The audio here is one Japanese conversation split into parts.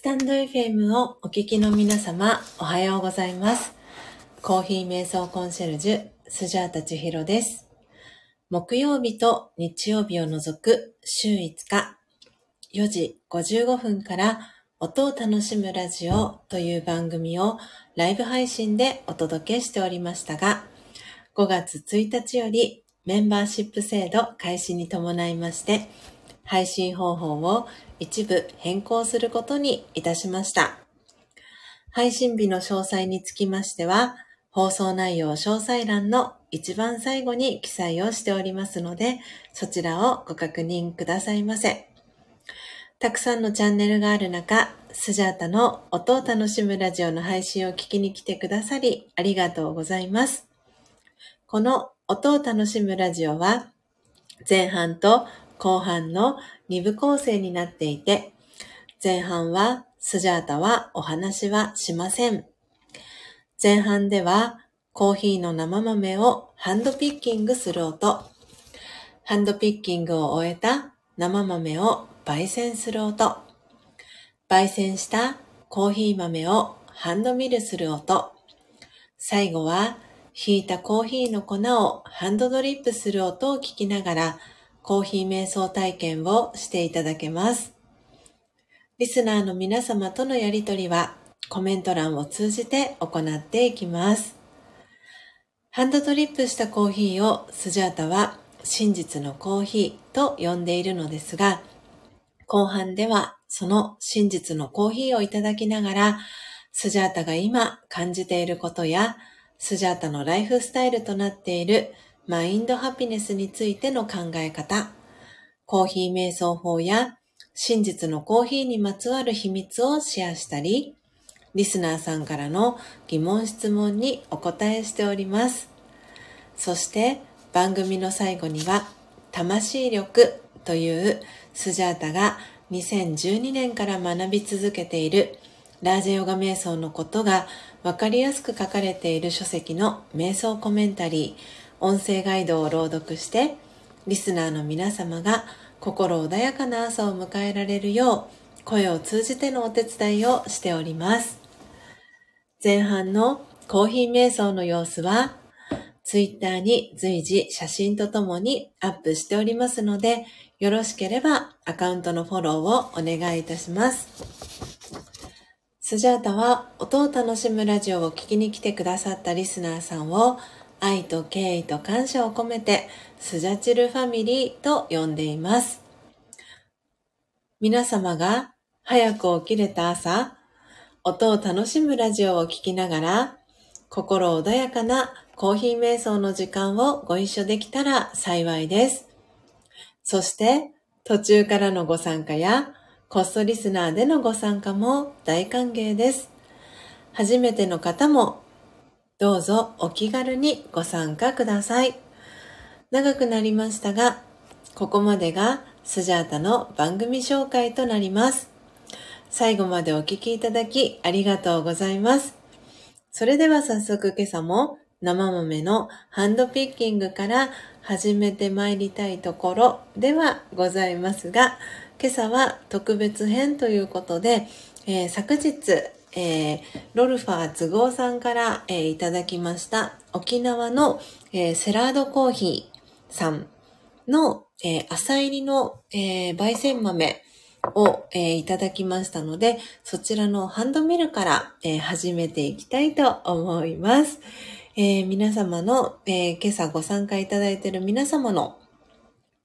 スタンド FM をお聞きの皆様、おはようございます。コーヒー瞑想コンシェルジュ、スジャータチヒロです。木曜日と日曜日を除く週5日、4時55分から音を楽しむラジオという番組をライブ配信でお届けしておりましたが、5月1日よりメンバーシップ制度開始に伴いまして、配信方法を一部変更することにいたしました。配信日の詳細につきましては、放送内容詳細欄の一番最後に記載をしておりますので、そちらをご確認くださいませ。たくさんのチャンネルがある中、スジャータの音を楽しむラジオの配信を聞きに来てくださり、ありがとうございます。この音を楽しむラジオは、前半と後半の2部構成になっていて、前半はスジャータはお話はしません。前半ではコーヒーの生豆をハンドピッキングする音、ハンドピッキングを終えた生豆を焙煎する音、焙煎したコーヒー豆をハンドミルする音、最後はひいたコーヒーの粉をハンドドリップする音を聞きながら、コーヒー瞑想体験をしていただけます。リスナーの皆様とのやりとりはコメント欄を通じて行っていきます。ハンドドリップしたコーヒーをスジャータは真実のコーヒーと呼んでいるのですが、後半ではその真実のコーヒーをいただきながら、スジャータが今感じていることや、スジャータのライフスタイルとなっているマインドハピネスについての考え方、コーヒー瞑想法や真実のコーヒーにまつわる秘密をシェアしたり、リスナーさんからの疑問質問にお答えしております。そして番組の最後には、魂力というスジャータが2012年から学び続けているラージェヨガ瞑想のことがわかりやすく書かれている書籍の瞑想コメンタリー、音声ガイドを朗読して、リスナーの皆様が心穏やかな朝を迎えられるよう、声を通じてのお手伝いをしております。前半のコーヒー瞑想の様子は、ツイッターに随時写真とともにアップしておりますので、よろしければアカウントのフォローをお願いいたします。スジャータは音を楽しむラジオを聞きに来てくださったリスナーさんを愛と敬意と感謝を込めてスジャチルファミリーと呼んでいます。皆様が早く起きれた朝、音を楽しむラジオを聞きながら心穏やかなコーヒー瞑想の時間をご一緒できたら幸いです。そして途中からのご参加やコストリスナーでのご参加も大歓迎です。初めての方もどうぞお気軽にご参加ください。長くなりましたが、ここまでがスジャータの番組紹介となります。最後までお聞きいただきありがとうございます。それでは早速今朝も生豆のハンドピッキングから始めてまいりたいところではございますが、今朝は特別編ということで、えー昨日、えーロルファー都合さんから、えーいただきました沖縄の、えーセラードコーヒーさんの、え朝入りの、え焙煎豆を、えいただきましたので、そちらのハンドミルから、え始めていきたいと思います。え皆様の、え今朝ご参加いただいている皆様の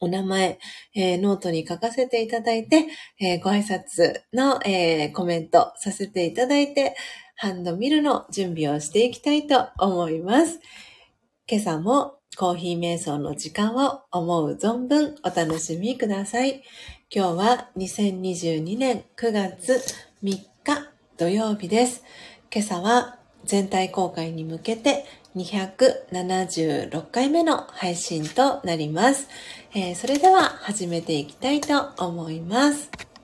お名前、えーノートに書かせていただいて、えーご挨拶の、えーコメントさせていただいて、ハンドミルの準備をしていきたいと思います。今朝もコーヒー瞑想の時間を思う存分お楽しみください。今日は2022年9月3日土曜日です。今朝は全体公開に向けて276回目の配信となります。えーそれでは始めていきたいと思います。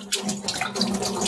何だろう?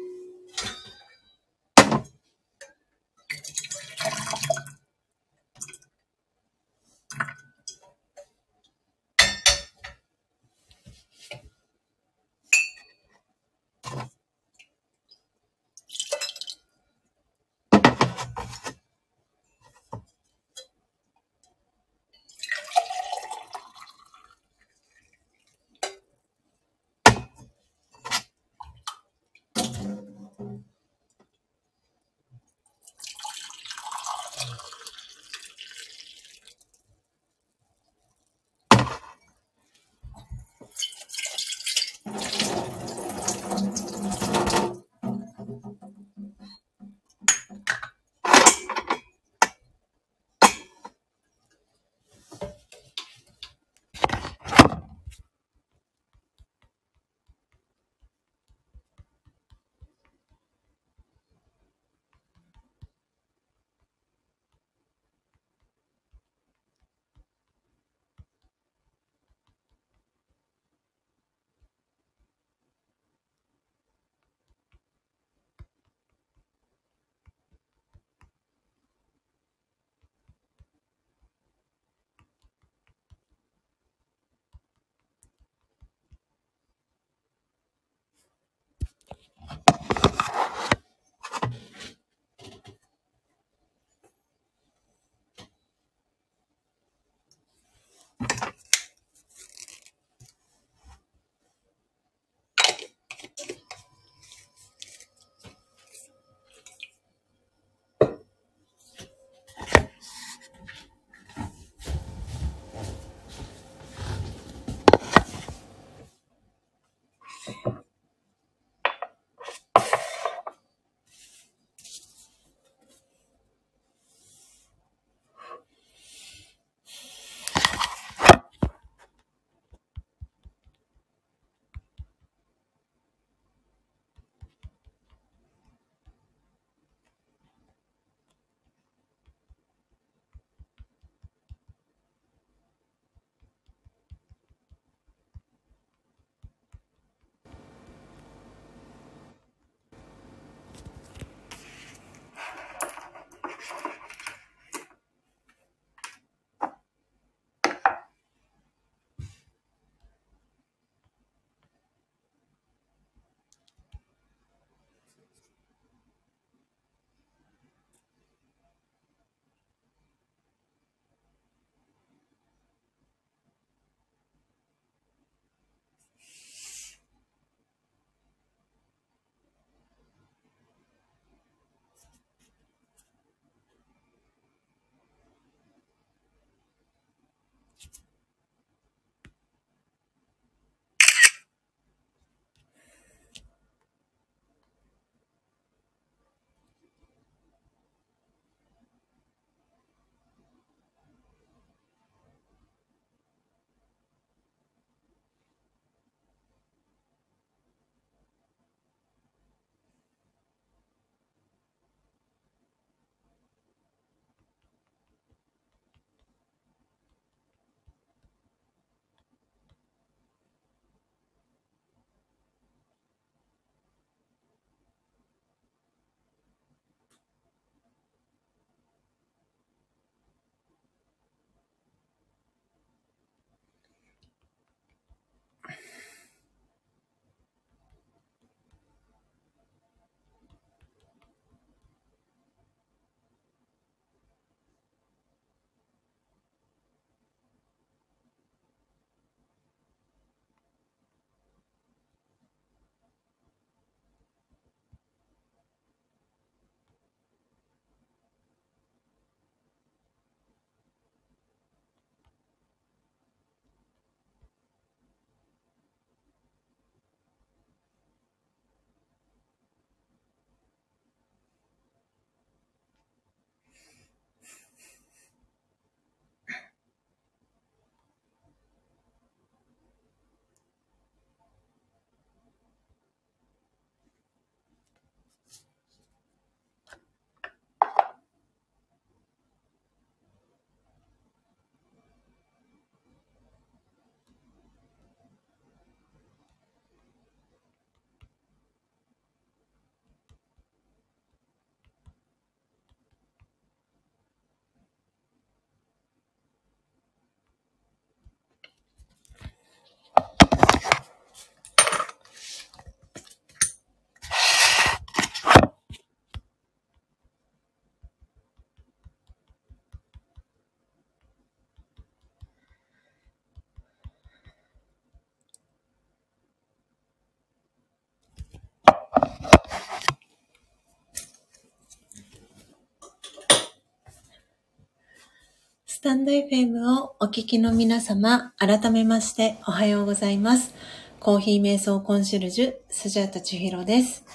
スタンド FM をお聞きの皆様、改めましておはようございます。コーヒー瞑想コンシェルジュ、スジャータチヒロです。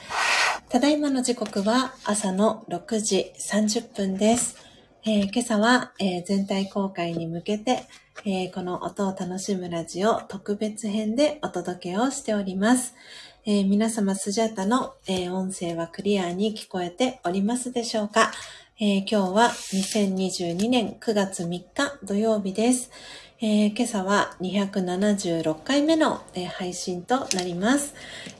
ただいまの時刻は朝の6時30分です。えー、今朝は、えー、全体公開に向けて、えー、この音を楽しむラジオ特別編でお届けをしております。え皆様スジャータの、え音声はクリアに聞こえておりますでしょうかえー、今日は2022年9月3日土曜日です。えー、今朝は276回目の、えー、配信となります。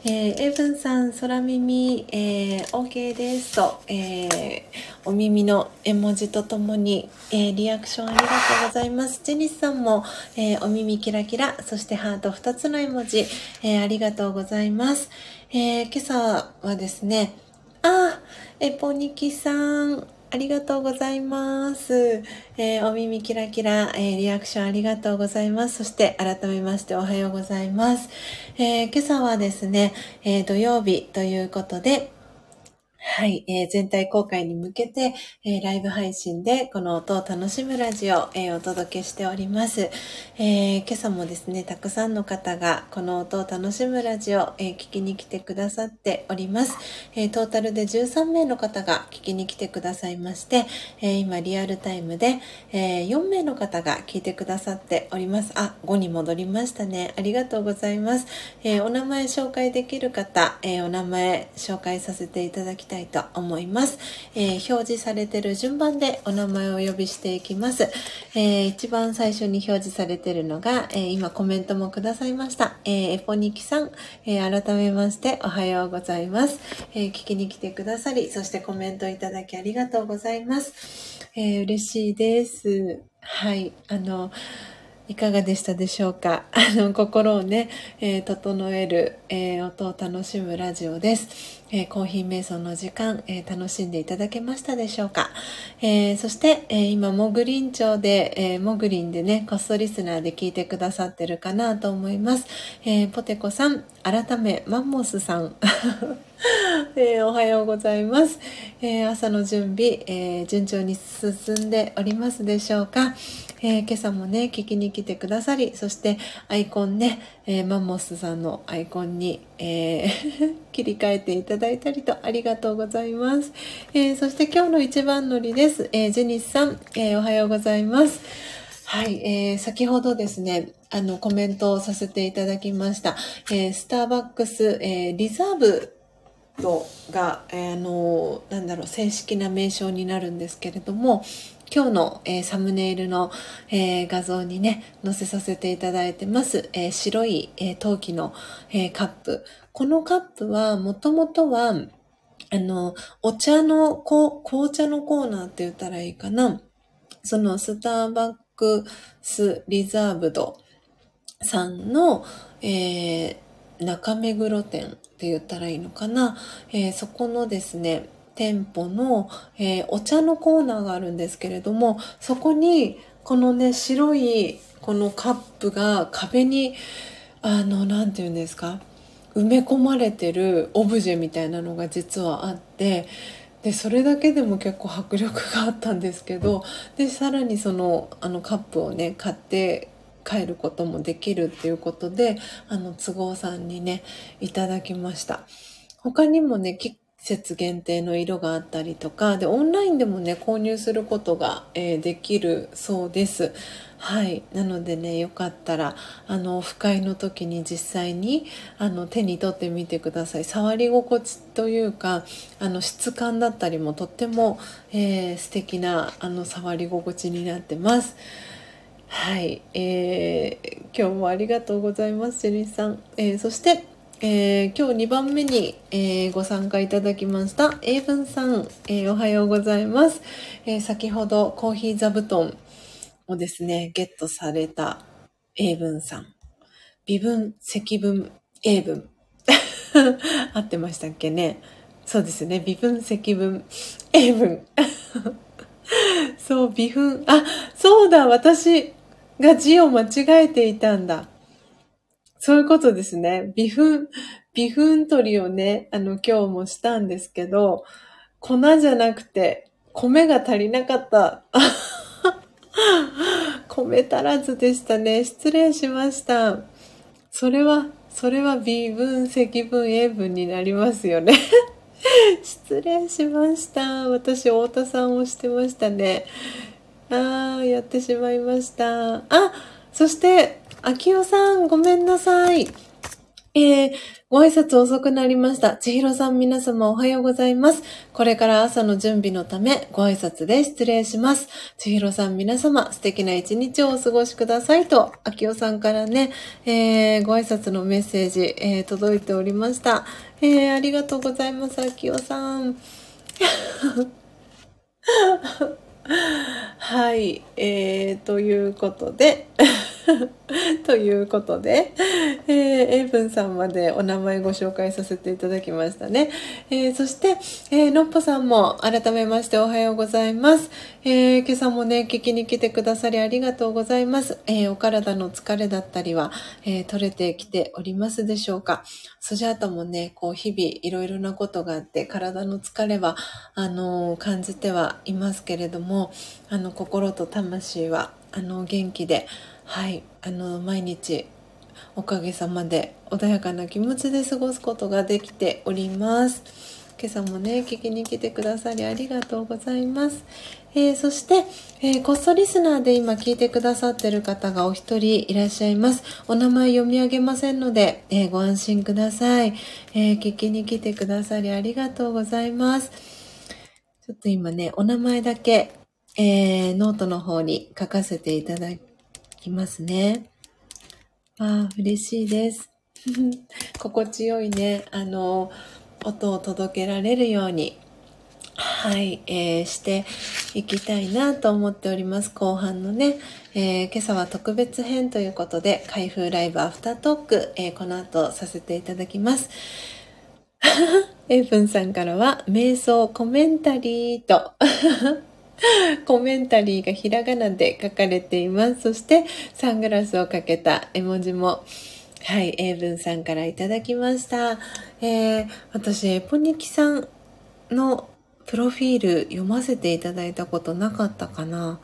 えー、エブンさん、空耳、えー、OK ですと、えー、お耳の絵文字とともに、え、リアクションありがとうございます。ジェニスさんも、え、お耳キラキラ、そしてハート2つの絵文字、え、ありがとうございます。え、今朝はですね、あ、エポニキさん、ありがとうございます。えー、お耳キラキラ、えー、リアクションありがとうございます。そして改めましておはようございます。えー、今朝はですね、え土曜日ということで、はい、えー、全体公開に向けて、えー、ライブ配信でこの音を楽しむラジオを、えー、お届けしております、え今朝もですね、たくさんの方がこの音を楽しむラジオ、え聞きに来てくださっております、えトータルで13名の方が聞きに来てくださいまして、え今リアルタイムで、え4名の方が聞いてくださっております。あ、5に戻りましたね。ありがとうございます。えお名前紹介できる方、えお名前紹介させていただきたいたいと思います。えー、表示されている順番でお名前をお呼びしていきます。えー、一番最初に表示されているのが、えー、今コメントもくださいました。えエポニキさん、え改めましておはようございます、え聞きに来てくださり、そしてコメントいただきありがとうございます。え嬉しいです。はい。あの、いかがでしたでしょうか？あの、心をね、えー、整える、えー、音を楽しむラジオです。えー、コーヒー瞑想の時間、え楽しんでいただけましたでしょうか、えそして、え今、モグリン町で、えモグリンでね、コストリスナーで聞いてくださってるかなと思います。えポテコさん、改め、マンモスさん、えおはようございます。え朝の準備、え順調に進んでおりますでしょうか？えー、今朝もね、聞きに来てくださり、そしてアイコンね、えー、マンモスさんのアイコンに、えー、切り替えていただいたりとありがとうございます。えそして今日の一番乗りです。えジェニスさん、えおはようございます。はい、えー、先ほどですね、あの、コメントをさせていただきました。え、スターバックス、え、リザーブが、えー、あの、なんだろう、正式な名称になるんですけれども、今日の、えー、サムネイルの、えー、画像にね、載せさせていただいてます、えー、白い、え陶器の、えカップ。このカップは、もともとは、あの、お茶の、こ紅茶のコーナーって言ったらいいかな。そのスターバックスリザーブドさんの、え中目黒店って言ったらいいのかな。えそこのですね、店舗の、えー、お茶のコーナーがあるんですけれども、そこに、このね、白いこのカップが壁に、あの、なんて言うんですか、埋め込まれてるオブジェみたいなのが実はあって、でそれだけでも結構迫力があったんですけどでさらにそのあのカップをね買って帰ることもできるっていうことであの都合さんにねいただきました。他にもね節限定の色があったりとか、で、オンラインでもね、購入することが、えー、できるそうです。はい。なのでね、よかったら、あの、オフ会の時に実際に、あの、手に取ってみてください。触り心地というか、あの、質感だったりもとっても、えー、素敵な、あの、触り心地になってます。はい。えー、今日もありがとうございます、ジェリーさん。えー、そして、えー、今日2番目に、えー、ご参加いただきました、英文さん、えー、おはようございます、え先ほどコーヒー座布団をですね、ゲットされた英文さん。微分、積分、英文。合ってましたっけね？そうですね。微分、積分、英文。そう、微分。あ、そうだ、私が字を間違えていたんだ。そういうことですね。微粉、微粉取りをね、あの、今日もしたんですけど、粉じゃなくて、米が足りなかった。米足らずでしたね。失礼しました。それは、それは微分、積分、英文になりますよね。失礼しました。私、太田さんをしてましたね。あー、やってしまいました。あ、そして、秋代さん、ごめんなさい。えー、ご挨拶遅くなりました。千尋さん皆様おはようございます。これから朝の準備のためご挨拶で失礼します。千尋さん皆様素敵な一日をお過ごしくださいと、秋代さんからね、えー、ご挨拶のメッセージ、えー、届いておりました。えー、ありがとうございます、秋代さん。はい、えー、ということで、ということで、えー、エイブンさんまでお名前ご紹介させていただきましたね。えー、そして、えー、のっぽさんも改めましておはようございます。えー、今朝もね、聞きに来てくださりありがとうございます。えー、お体の疲れだったりは、えー、取れてきておりますでしょうか。スジャータもね、こう日々いろいろなことがあって、体の疲れは、あのー、感じてはいますけれども、あの、心と魂は、あの、元気で、はい、あの、毎日、おかげさまで穏やかな気持ちで過ごすことができております。今朝もね、聞きに来てくださりありがとうございます。えー、そして、えー、こっそリスナーで今聞いてくださってる方がお一人いらっしゃいます。お名前読み上げませんので、えー、ご安心ください、え聞きに来てくださりありがとうございます。ちょっと今ね、お名前だけ、えノートの方に書かせていただきますね。ああ、嬉しいです。心地よいね、あの、音を届けられるように、はい、えー、していきたいなと思っております。後半のね、えー、今朝は特別編ということで、開封ライブアフタートーク、えー、この後させていただきます。エイブンさんからは、瞑想コメンタリーと コメンタリーがひらがなで書かれています。そして、サングラスをかけた絵文字も、はい、英文さんからいただきました。えー、私、エポニキさんのプロフィール読ませていただいたことなかったかな。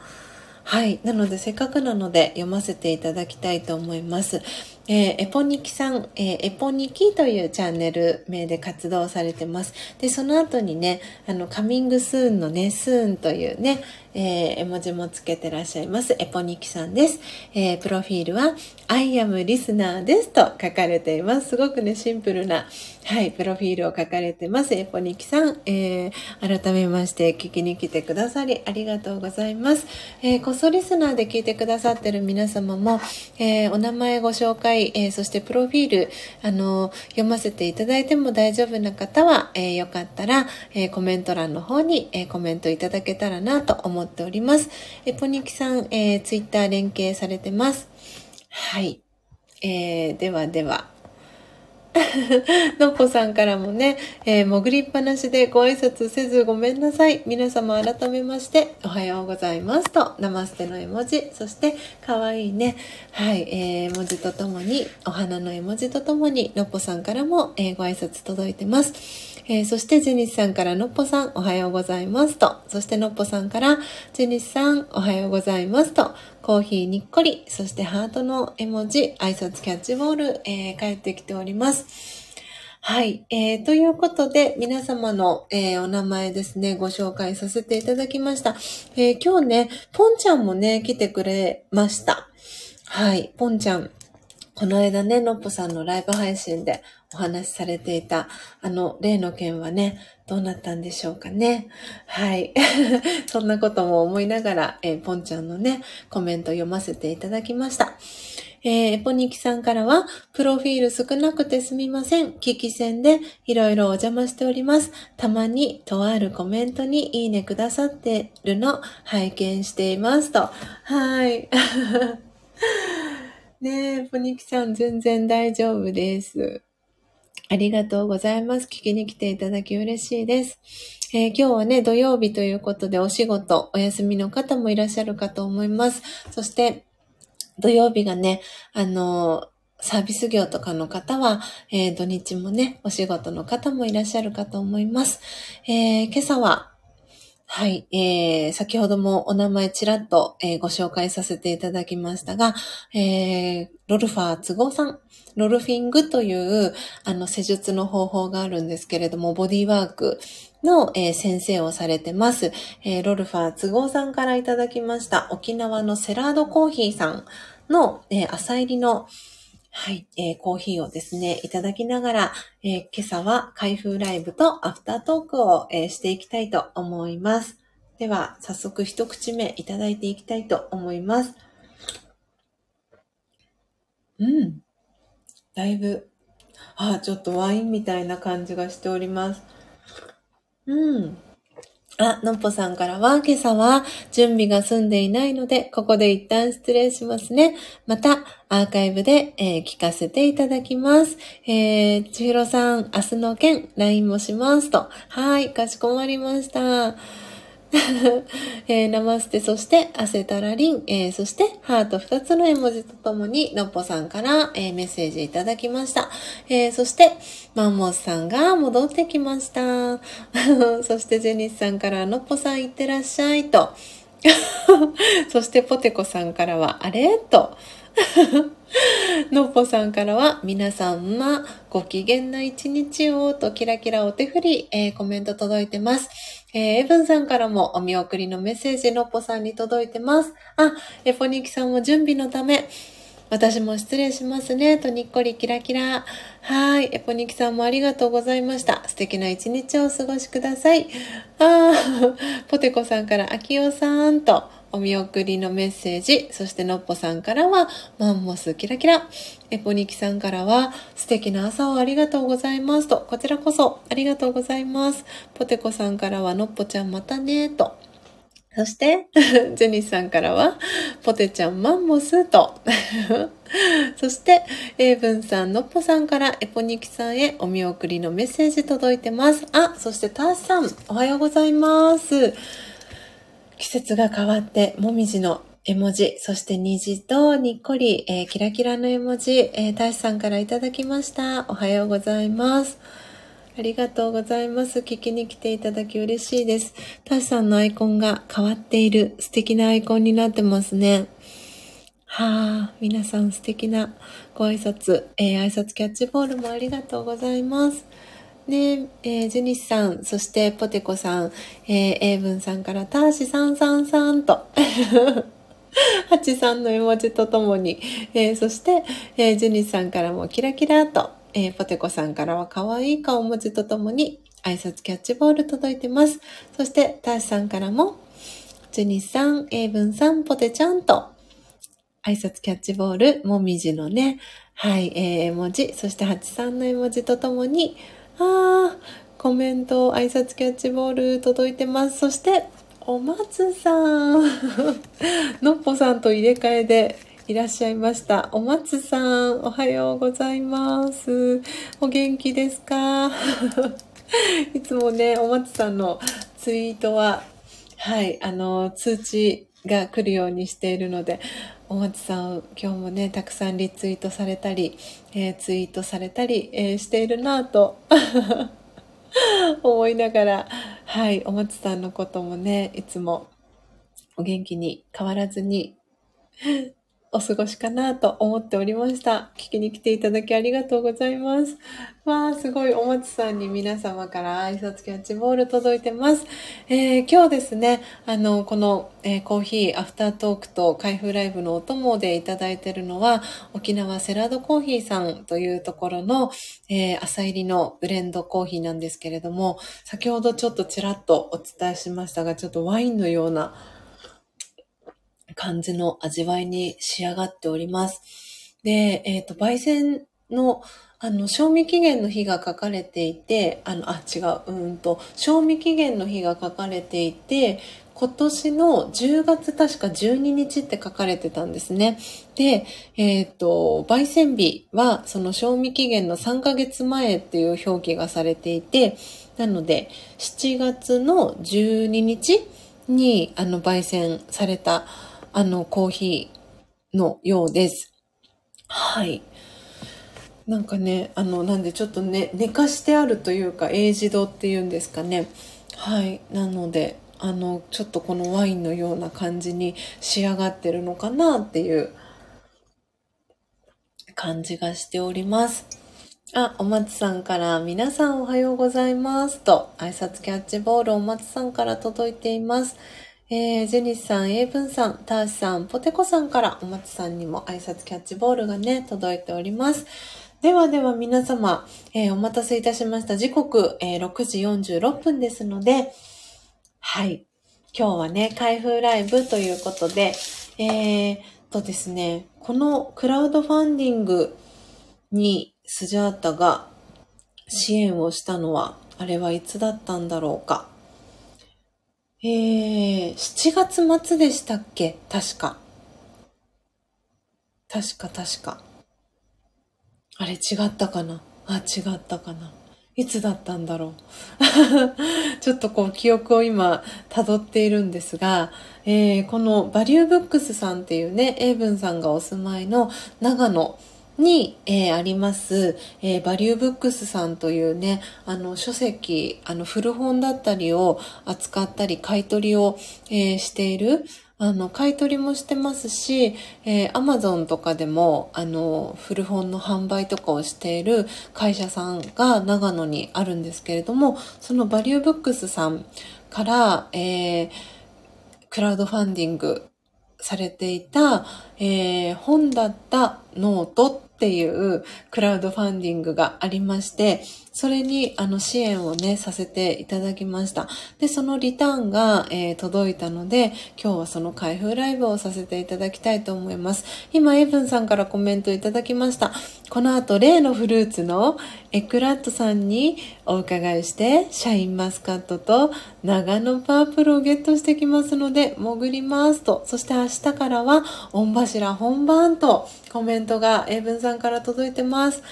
はい。なので、せっかくなので読ませていただきたいと思います。えー、エポニキさん、えー、エポニキというチャンネル名で活動されてます。で、その後にね、あの、カミングスーンのね、スーンというね、えー、絵文字もつけてらっしゃいます。エポニキさんです。えー、プロフィールは、I am listener ですと書かれています。すごくね、シンプルな、はい、プロフィールを書かれてます。エポニキさん、えー、改めまして聞きに来てくださりありがとうございます。えー、こそリスナーで聞いてくださってる皆様も、えー、お名前ご紹介、えー、そしてプロフィール、あの、読ませていただいても大丈夫な方は、えー、よかったら、えー、コメント欄の方に、えー、コメントいただけたらなと思いますっております。えポニキさん、えー、ツイッター連携されてます。はい。えー、ではでは。のっぽさんからもね、えー、潜りっぱなしでご挨拶せずごめんなさい。皆様改めまして、おはようございます。と、ナマステの絵文字、そして、かわいいね、はい、えー、文字とともに、お花の絵文字とともに、のっぽさんからも、えー、ご挨拶届いてます。えー、そしてジェニスさんからのっぽさんおはようございます。と、そしてのっぽさんからジェニスさんおはようございます。と、コーヒーにっこり、そしてハートの絵文字、挨拶キャッチボール、えー、帰ってきております。はい。えー、ということで、皆様の、えー、お名前ですね、ご紹介させていただきました。えー、今日ね、ポンちゃんもね、来てくれました。はい。ポンちゃん。この間ね、のっぽさんのライブ配信でお話しされていた、あの、例の件はね、どうなったんでしょうかね。はい。そんなことも思いながら、えー、ポンちゃんのね、コメント読ませていただきました。えー、ポニキさんからは、プロフィール少なくてすみません。聞き戦でいろいろお邪魔しております。たまにとあるコメントにいいねくださってるの拝見していますと。はい。ねえ、ポニキさん全然大丈夫です。ありがとうございます。聞きに来ていただき嬉しいです。えー、今日はね、土曜日ということでお仕事、お休みの方もいらっしゃるかと思います。そして、土曜日がね、あのサービス業とかの方は、えー、土日もね、お仕事の方もいらっしゃるかと思います。えー、今朝は、はい、えー、先ほどもお名前ちらっと、えー、ご紹介させていただきましたが、えー、ロルファー都合さん、ロルフィングという、あの、施術の方法があるんですけれども、ボディワークの、えー、先生をされてます、えー、ロルファー都合さんからいただきました、沖縄のセラードコーヒーさんの、えー、朝入りの、はい、えー、コーヒーをですね、いただきながら、えー、今朝は開封ライブとアフタートークを、えー、していきたいと思います。では、早速一口目いただいていきたいと思います。うん。だいぶ、あ、ちょっとワインみたいな感じがしております。うん。あ、のっぽさんからは、今朝は準備が済んでいないので、ここで一旦失礼しますね。また、アーカイブで、えー、聞かせていただきます。えー、ちひろさん、明日の件、LINE もしますと。はい、かしこまりました。えー、ナマステ、そして、アセタラリン、えー、そして、ハート2つの絵文字とともに、のっぽさんから、えー、メッセージいただきました。えー、そして、マンモスさんが戻ってきました。そして、ジェニスさんから、のっぽさんいってらっしゃいと。そして、ポテコさんからは、あれ？と。のっぽさんからは、皆さんはご機嫌な一日をとキラキラお手振り、えー、コメント届いてます。えー、エブンさんからもお見送りのメッセージ、のっぽさんに届いてます。あ、エポニキさんも準備のため、私も失礼しますね。とにっこりキラキラ。はい。エポニキさんもありがとうございました。素敵な一日をお過ごしください。あー、ポテコさんから、アキオさんと、お見送りのメッセージ、そしてのっぽさんからは、マンモスキラキラ。エポニキさんからは、素敵な朝をありがとうございますと、こちらこそありがとうございます。ポテコさんからは、のっぽちゃんまたね、と。そして、ジェニスさんからは、ポテちゃんマンモスと。そして、エイブンさん、のっぽさんからエポニキさんへお見送りのメッセージ届いてます。あ、そしてターシさん、おはようございます。季節が変わって、もみじの絵文字、そして虹とにっこり、えー、キラキラの絵文字、えー、大志さんからいただきました。おはようございます。ありがとうございます。聞きに来ていただき嬉しいです。タシさんのアイコンが変わっている素敵なアイコンになってますね。はあ、皆さん素敵なご挨拶、えー、挨拶キャッチボールもありがとうございます。ねえー、ジュニスさん、そしてポテコさん、えー、エイブンさんからターシさんさんさんと、ハチさんの絵文字とともに、えー、そして、えー、ジュニスさんからもキラキラと、えー、ポテコさんからは可愛い顔文字とともに、挨拶キャッチボール届いてます。そして、ターシさんからも、ジュニスさん、エイブンさん、ポテちゃんと、挨拶キャッチボール、もみじのね、はい、えー、絵文字、そしてハチさんの絵文字とともに、あコメント、挨拶キャッチボール届いてます。そして、お松さん。のっぽさんと入れ替えでいらっしゃいました。お松さん、おはようございます。お元気ですか？いつもね、お松さんのツイートは、はい、あの、通知が来るようにしているので、お松さん、今日もね、たくさんリツイートされたり、えー、ツイートされたり、えー、しているなぁと 思いながら、はい、お松さんのこともね、いつもお元気に変わらずにお過ごしかなと思っておりました。聞きに来ていただきありがとうございます。わあ、すごいお松さんに皆様から挨拶キャッチボール届いてます。えー、今日ですね、あの、この、えー、コーヒーアフタートークと開封ライブのお供でいただいてるのは、沖縄セラドコーヒーさんというところの、えー、朝入りのブレンドコーヒーなんですけれども、先ほどちょっとちらっとお伝えしましたが、ちょっとワインのような感じの味わいに仕上がっております。で、えっ、ー、と、焙煎の、あの、賞味期限の日が書かれていて、あの、あ、違う、うんと、賞味期限の日が書かれていて、今年の10月確か12日って書かれてたんですね。で、えっ、ー、と、焙煎日はその賞味期限の3ヶ月前っていう表記がされていて、なので、7月の12日にあの焙煎されたあの、コーヒーのようです。はい。なんかね、あの、なんでちょっとね、寝かしてあるというか、エイジドっていうんですかね。はい。なので、あの、ちょっとこのワインのような感じに仕上がってるのかなっていう感じがしております。あ、お松さんから皆さんおはようございますと挨拶キャッチボールお松さんから届いています。えー、ジェニスさん、エイブンさん、ターシさん、ポテコさんからお松さんにも挨拶キャッチボールがね、届いております。ではでは皆様、えー、お待たせいたしました。時刻、えー、6時46分ですので、はい。今日はね、開封ライブということで、えー、とですね、このクラウドファンディングにスジャータが支援をしたのは、あれはいつだったんだろうか。えー、7月末でしたっけ？確か。確か確か。あれ違ったかな？あ、違ったかな？いつだったんだろう？ちょっとこう記憶を今辿っているんですが、えー、このバリューブックスさんっていうね、英文さんがお住まいの長野に、えー、あります、えー、バリューブックスさんというね、あの書籍、あの古本だったりを扱ったり買い取りを、えー、している、あの、買い取りもしてますし、えー、アマゾンとかでも、あの、古本の販売とかをしている会社さんが長野にあるんですけれども、そのバリューブックスさんから、えー、クラウドファンディングされていた、えー、本だったノートっていうクラウドファンディングがありまして、それにあの支援をね、させていただきました。で、そのリターンが、えー、届いたので、今日はその開封ライブをさせていただきたいと思います。今、エブンさんからコメントいただきました。この後、例のフルーツのエクラットさんにお伺いして、シャインマスカットと長野パープルをゲットしてきますので、潜りますと。そして明日からは、御柱本番とコメントがエブンさんから届いてます。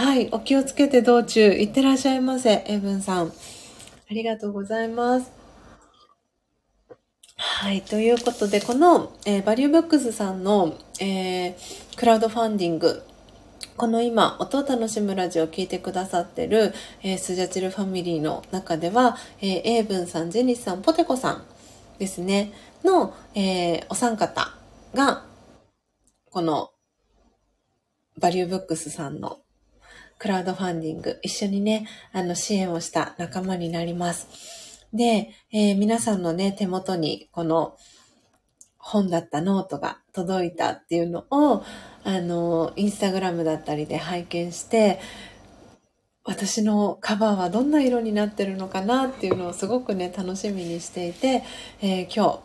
はい、お気をつけて道中行ってらっしゃいませ、エブンさん。ありがとうございます。はい、ということで、この、えー、バリューブックスさんの、えー、クラウドファンディング、この今、音を楽しむラジオを聴いてくださってる、えー、スジャチルファミリーの中では、えー、エイブンさん、ジェニスさん、ポテコさんですね、の、えー、お三方が、このバリューブックスさんのクラウドファンディング、一緒にね、あの、支援をした仲間になります。で、えー、皆さんのね、手元に、この、本だったノートが届いたっていうのを、あの、インスタグラムだったりで拝見して、私のカバーはどんな色になってるのかなっていうのをすごくね、楽しみにしていて、えー、今日、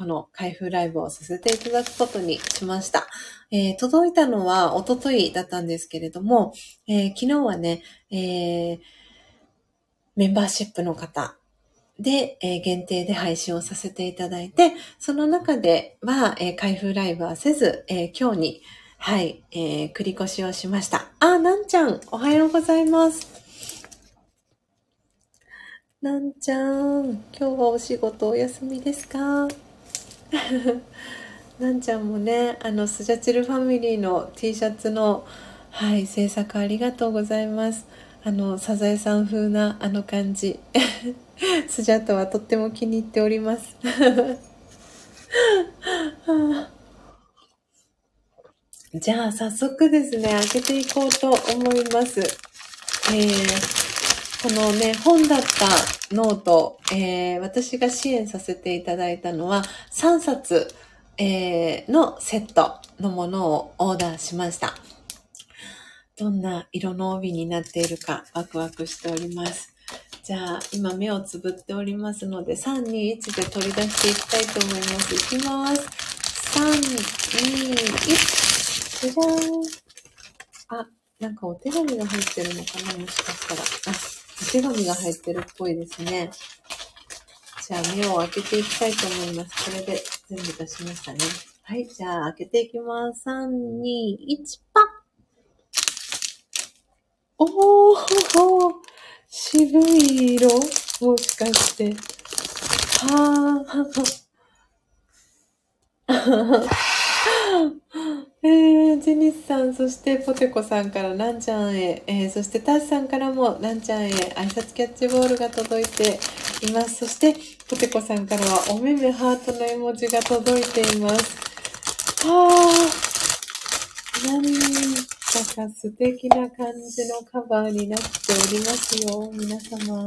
この開封ライブをさせていただくことにしました。えー、届いたのはおとといだったんですけれども、えー、昨日はね、えー、メンバーシップの方で、えー、限定で配信をさせていただいて、その中では、えー、開封ライブはせず、えー、今日に、はい、えー繰り越しをしました。あ、なんちゃん、おはようございます。なんちゃん、今日はお仕事お休みですか？なんちゃんもねあのスジャチルファミリーの T シャツのはい制作ありがとうございます。あのサザエさん風なあの感じ。スジャタはとっても気に入っております。じゃあ早速ですね開けていこうと思います。えーこのね、本だったノート、えー、私が支援させていただいたのは3冊、えー、のセットのものをオーダーしました。どんな色の帯になっているかワクワクしております。じゃあ、今目をつぶっておりますので、3、2、1で取り出していきたいと思います。いきます。3、2、1。じゃじゃーん。あ、なんかお手紙が入ってるのかなもしかしたら。あ、お手紙が入ってるっぽいですね。じゃあ目を開けていきたいと思います。これで全部出しましたね。はい、じゃあ開けていきます。3、2、1、パッおー渋い色もしかして。はぁ。ジニスさん、そしてポテコさんからなんちゃんへ、えー、そしてタスさんからもなんちゃんへ挨拶キャッチボールが届いています。そして、ポテコさんからはおめめハートの絵文字が届いています。はあ、なんだか素敵な感じのカバーになっておりますよ、皆様。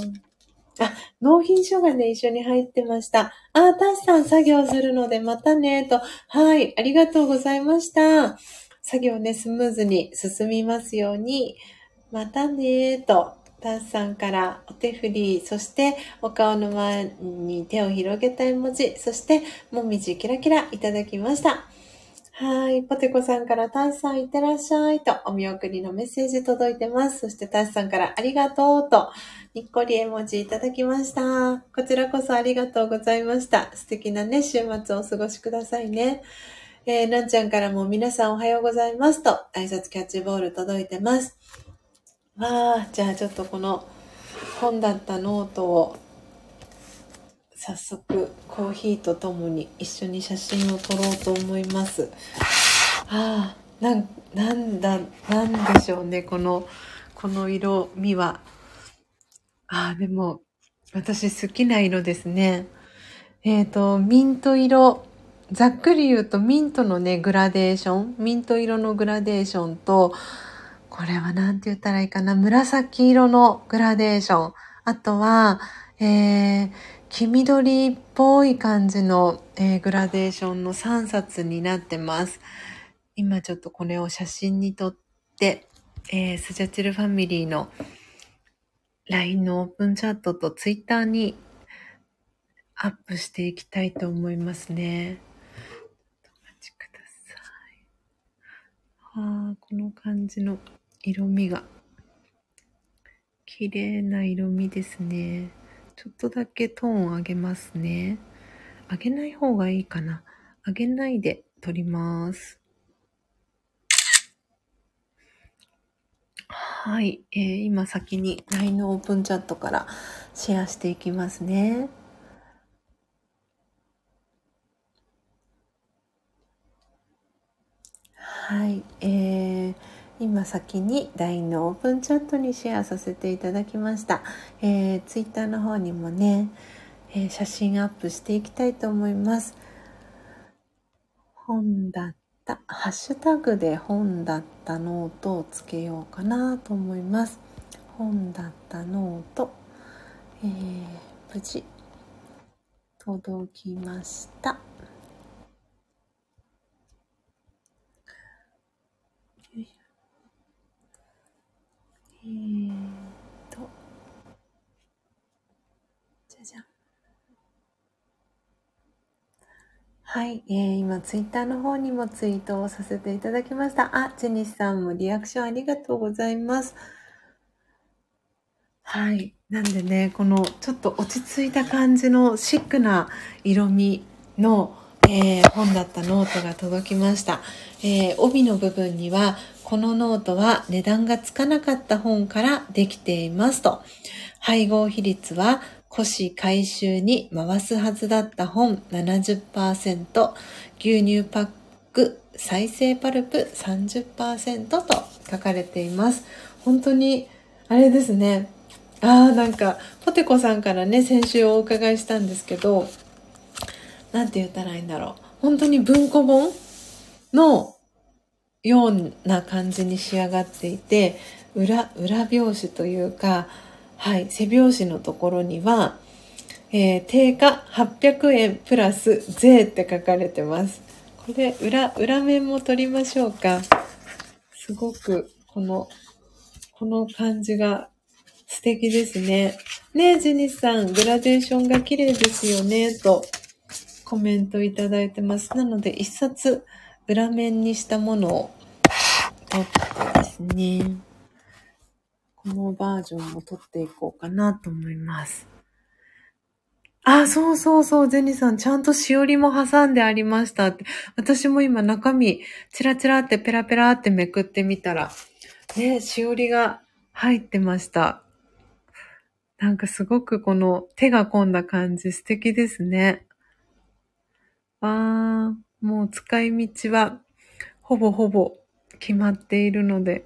あ、納品書がね、一緒に入ってました。あ、タシさん作業するのでまたね、と。はい、ありがとうございました。作業ね、スムーズに進みますように。またね、と。タスさんからお手振り、そしてお顔の前に手を広げた絵文字、そしてもみじキラキラいただきました。はい。ポテコさんからタスさんいってらっしゃいとお見送りのメッセージ届いてます。そしてタスさんからありがとうとにっこり絵文字いただきました。こちらこそありがとうございました。素敵なね、週末をお過ごしくださいね。えー、なんちゃんからも皆さんおはようございますと挨拶キャッチボール届いてます。わあ、じゃあちょっとこの本だったノートを早速コーヒーとともに一緒に写真を撮ろうと思います。ああ、なん、なんだ、なんでしょうね、この、この色味は。ああ、でも、私好きな色ですね。えっ、ー、と、ミント色。ざっくり言うとミントのね、グラデーション。ミント色のグラデーションと、これは何て言ったらいいかな。紫色のグラデーション。あとは、えー、黄緑っぽい感じの、えー、グラデーションの3冊になってます。今ちょっとこれを写真に撮って、えー、スジャチルファミリーの LINE のオープンチャットと Twitter にアップしていきたいと思いますね。お待ちください。ああ、この感じの色味が。綺麗な色味ですね。ちょっとだけトーン上げますね。上げない方がいいかな。上げないで撮ります。はい、えー、今先に LINE のオープンチャットからシェアしていきますね。はい、えー、今先に LINE のオープンチャットにシェアさせていただきました。えー、Twitter の方にもね、えー、写真アップしていきたいと思います。本だった、ハッシュタグで本だったノートをつけようかなと思います。本だったノート、えー、無事届きました。えーと、じゃじゃん。はい、えー、今ツイッターの方にもツイートをさせていただきました。あ、ジェニスさんもリアクションありがとうございます。はい。なんでね、このちょっと落ち着いた感じのシックな色味の、えー、本だったノートが届きました。えー、帯の部分にはこのノートは値段がつかなかった本からできていますと。配合比率は古紙回収に回すはずだった本70%、牛乳パック再生パルプ30%と書かれています。本当に、あれですね。ああ、なんか、ポテコさんからね、先週お伺いしたんですけど、なんて言ったらいいんだろう。本当に文庫本のような感じに仕上がっていて、裏、裏表紙というか、はい、背表紙のところには、えー、定価800円プラス税って書かれてます。これ、裏、裏面も取りましょうか。すごく、この、この感じが素敵ですね。ねえ、ジニスさん、グラデーションが綺麗ですよね、とコメントいただいてます。なので、一冊、裏面にしたものを取ってですね、このバージョンも取っていこうかなと思います。あ、そうそうそう、ゼニさん、ちゃんとしおりも挟んでありましたって。私も今中身、チラチラってペラペラってめくってみたら、ね、しおりが入ってました。なんかすごくこの手が込んだ感じ素敵ですね。あー。もう使い道はほぼほぼ決まっているので、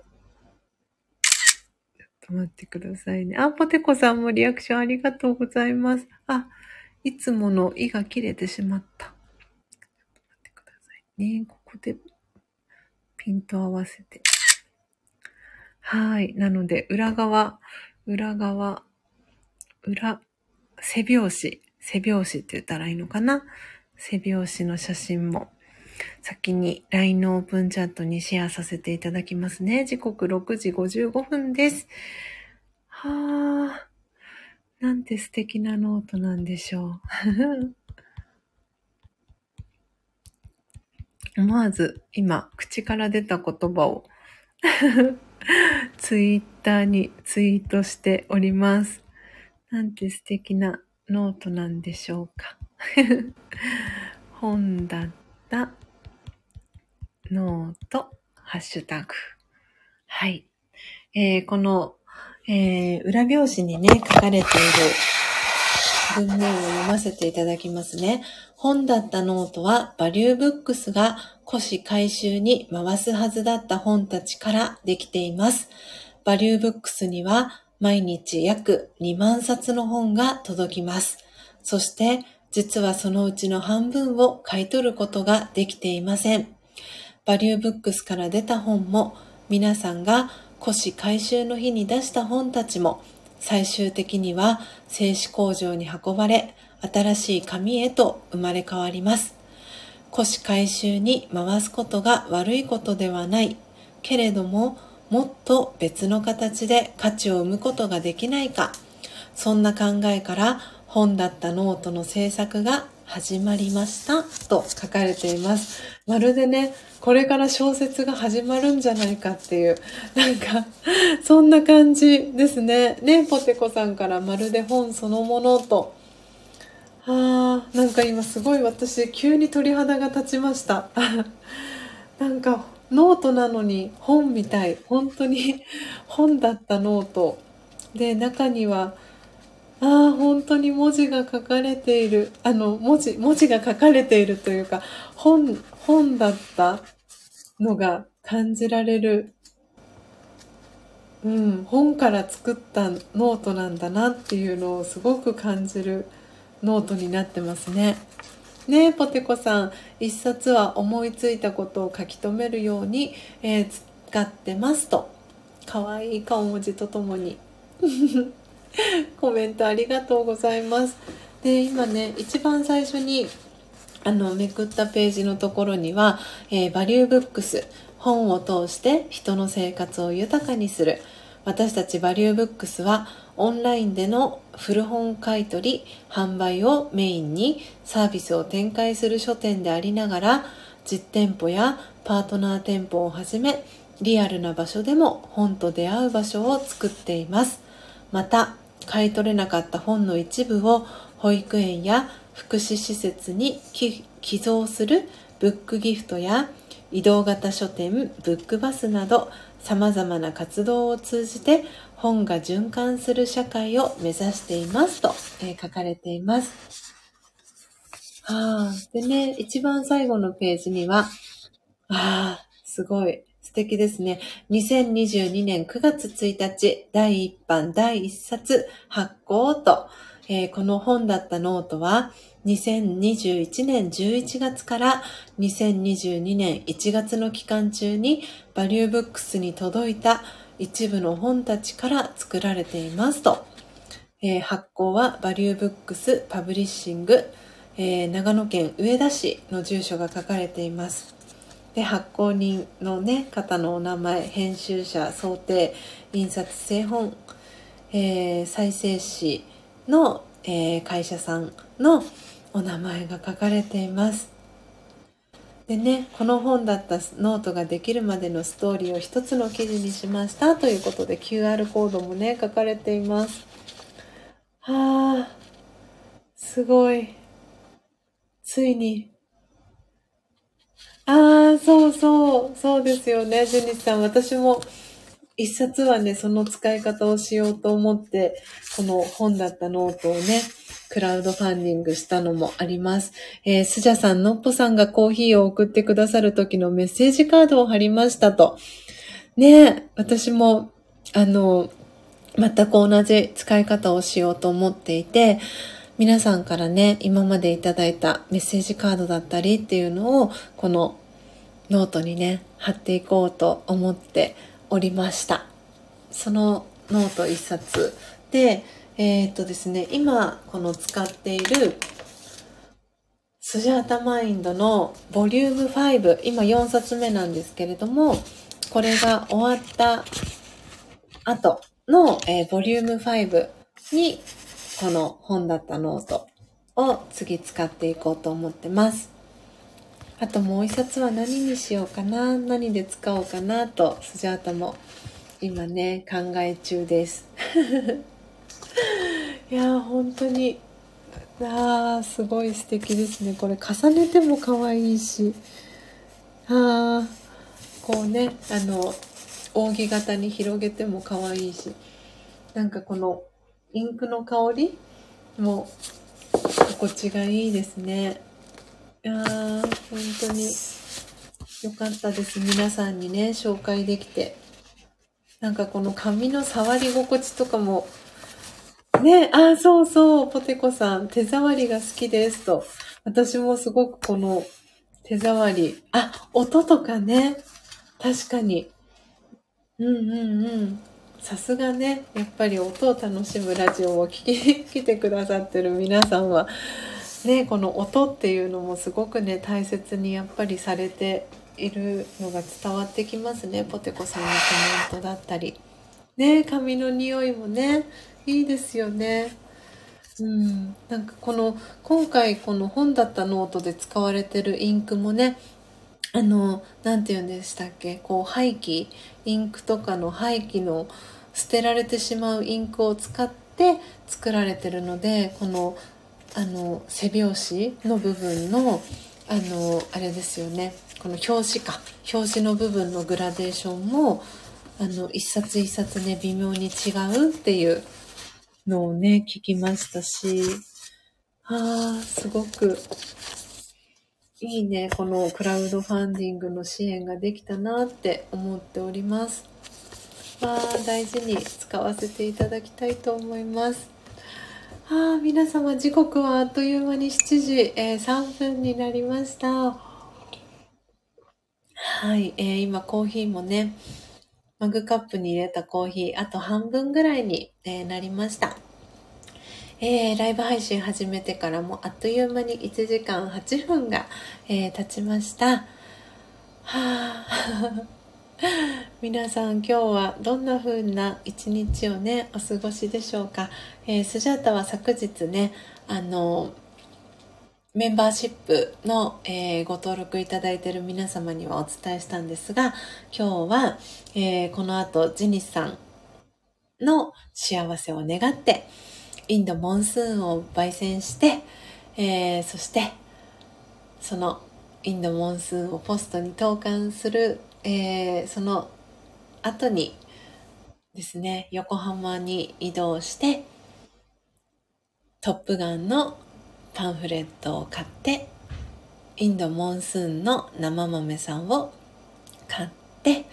と待ってくださいね。あ、ポテコさんもリアクションありがとうございます。あ、いつもの「い」が切れてしまった。ちょっと待ってくださいね。ここでピント合わせて。はい。なので、裏側、裏側、裏、背表紙、背表紙って言ったらいいのかな？背表紙の写真も先に LINE のオープンチャットにシェアさせていただきますね。時刻6時55分です。はあ、なんて素敵なノートなんでしょう。思わず今、口から出た言葉を ツイッターにツイートしております。なんて素敵なノートなんでしょうか。本だったノート、ハッシュタグ。はい。えー、この、えー、裏表紙にね、書かれている文面を読ませていただきますね。本だったノートは、バリューブックスが古紙回収に回すはずだった本たちからできています。バリューブックスには、毎日約2万冊の本が届きます。そして、実はそのうちの半分を買い取ることができていません。バリューブックスから出た本も、皆さんが古紙回収の日に出した本たちも、最終的には製紙工場に運ばれ、新しい紙へと生まれ変わります。古紙回収に回すことが悪いことではない。けれども、もっと別の形で価値を生むことができないか。そんな考えから本だったノートの制作が始まりましたと書かれています。まるでね、これから小説が始まるんじゃないかっていう、なんか、そんな感じですね。ね、ポテコさんからまるで本そのものと。あー、なんか今すごい私、急に鳥肌が立ちました。なんか、ノートなのに本みたい。本当に本だったノート。で、中には、ああ、本当に文字が書かれている。あの、文字、文字が書かれているというか、本、本だったのが感じられる。うん、本から作ったノートなんだなっていうのをすごく感じるノートになってますね。ねえ、ポテコさん。一冊は思いついたことを書き留めるように、えー、使ってますと。かわいい顔文字とともに。コメントありがとうございます。で、今ね、一番最初にあの、めくったページのところには、えー、バリューブックス、本を通して人の生活を豊かにする。私たちバリューブックスは、オンラインでの古本買取、販売をメインにサービスを展開する書店でありながら、実店舗やパートナー店舗をはじめ、リアルな場所でも本と出会う場所を作っています。また買い取れなかった本の一部を保育園や福祉施設に寄贈するブックギフトや移動型書店ブックバスなどさまざまな活動を通じて本が循環する社会を目指していますと、えー、書かれています。はあ、でね、一番最後のページには、ああ、すごい。敵ですね。2022年9月1日、第1版第1冊発行と、えー、この本だったノートは、2021年11月から2022年1月の期間中にバリューブックスに届いた一部の本たちから作られていますと。えー、発行はバリューブックスパブリッシング、えー、長野県上田市の住所が書かれています。で発行人の、ね、方のお名前編集者想定印刷製本、えー、再生紙の、えー、会社さんのお名前が書かれています。でねこの本だったノートができるまでのストーリーを一つの記事にしましたということで QR コードもね書かれています。はあすごい。ついにああ、そうそう、そうですよね、ジェニスさん。私も一冊はね、その使い方をしようと思って、この本だったノートをね、クラウドファンディングしたのもあります。えー、スジャさん、のっぽさんがコーヒーを送ってくださる時のメッセージカードを貼りましたと。ね私も、あの、全く同じ使い方をしようと思っていて、皆さんからね、今までいただいたメッセージカードだったりっていうのを、このノートにね、貼っていこうと思っておりました。そのノート1冊で、えー、っとですね、今この使っているスジャータマインドのボリューム5、今4冊目なんですけれども、これが終わった後の、えー、ボリューム5にこの本だったノートを次使っていこうと思ってます。あともう一冊は何にしようかな何で使おうかなとスジャータも今ね考え中です。いやー本当に。あーすごい素敵ですね。これ重ねても可愛いし。あーこうねあの扇形に広げても可愛いし。なんかこのインクの香りも心地がいいですねいやー本当によかったです皆さんにね紹介できてなんかこの紙の触り心地とかもね、あ、そうそう、ポテコさん、手触りが好きですと。私もすごくこの手触り、あ、音とかね、確かに。うんうんうん。さすがね、やっぱり音を楽しむラジオを聞きに 来てくださってる皆さんは、ね、この音っていうのもすごくね、大切にやっぱりされているのが伝わってきますね。ポテコさんのコメントだったり。ね、髪の匂いもね、いいですよね。うん、なんかこの今回この本だったノートで使われてるインクもねあの何て言うんでしたっけこう廃棄インクとかの廃棄の捨てられてしまうインクを使って作られてるのでこのあの背表紙の部分のあのあれですよね。この表紙か。表紙の部分のグラデーションもあの一冊一冊ね微妙に違うっていうのをね、聞きましたし、ああ、すごくいいね、このクラウドファンディングの支援ができたなって思っております。まあ、大事に使わせていただきたいと思います。ああ、皆様時刻はあっという間に7時、えー、3分になりました。はい、えー、今コーヒーもね、マグカップに入れたコーヒー、あと半分ぐらいに、えなりました。えー、ライブ配信始めてからもあっという間に1時間8分が、えー、経ちました。はあ 皆さん今日はどんな風な一日をねお過ごしでしょうか、えー、スジャータは昨日ねあのメンバーシップの、えー、ご登録いただいている皆様にはお伝えしたんですが、今日は、えー、この後、ジニスさんの幸せを願って、インドモンスーンを焙煎して、えー、そして、そのインドモンスーンをポストに投函する、えー、その後にですね、横浜に移動して、トップガンのパンフレットを買ってインドモンスーンの生豆さんを買って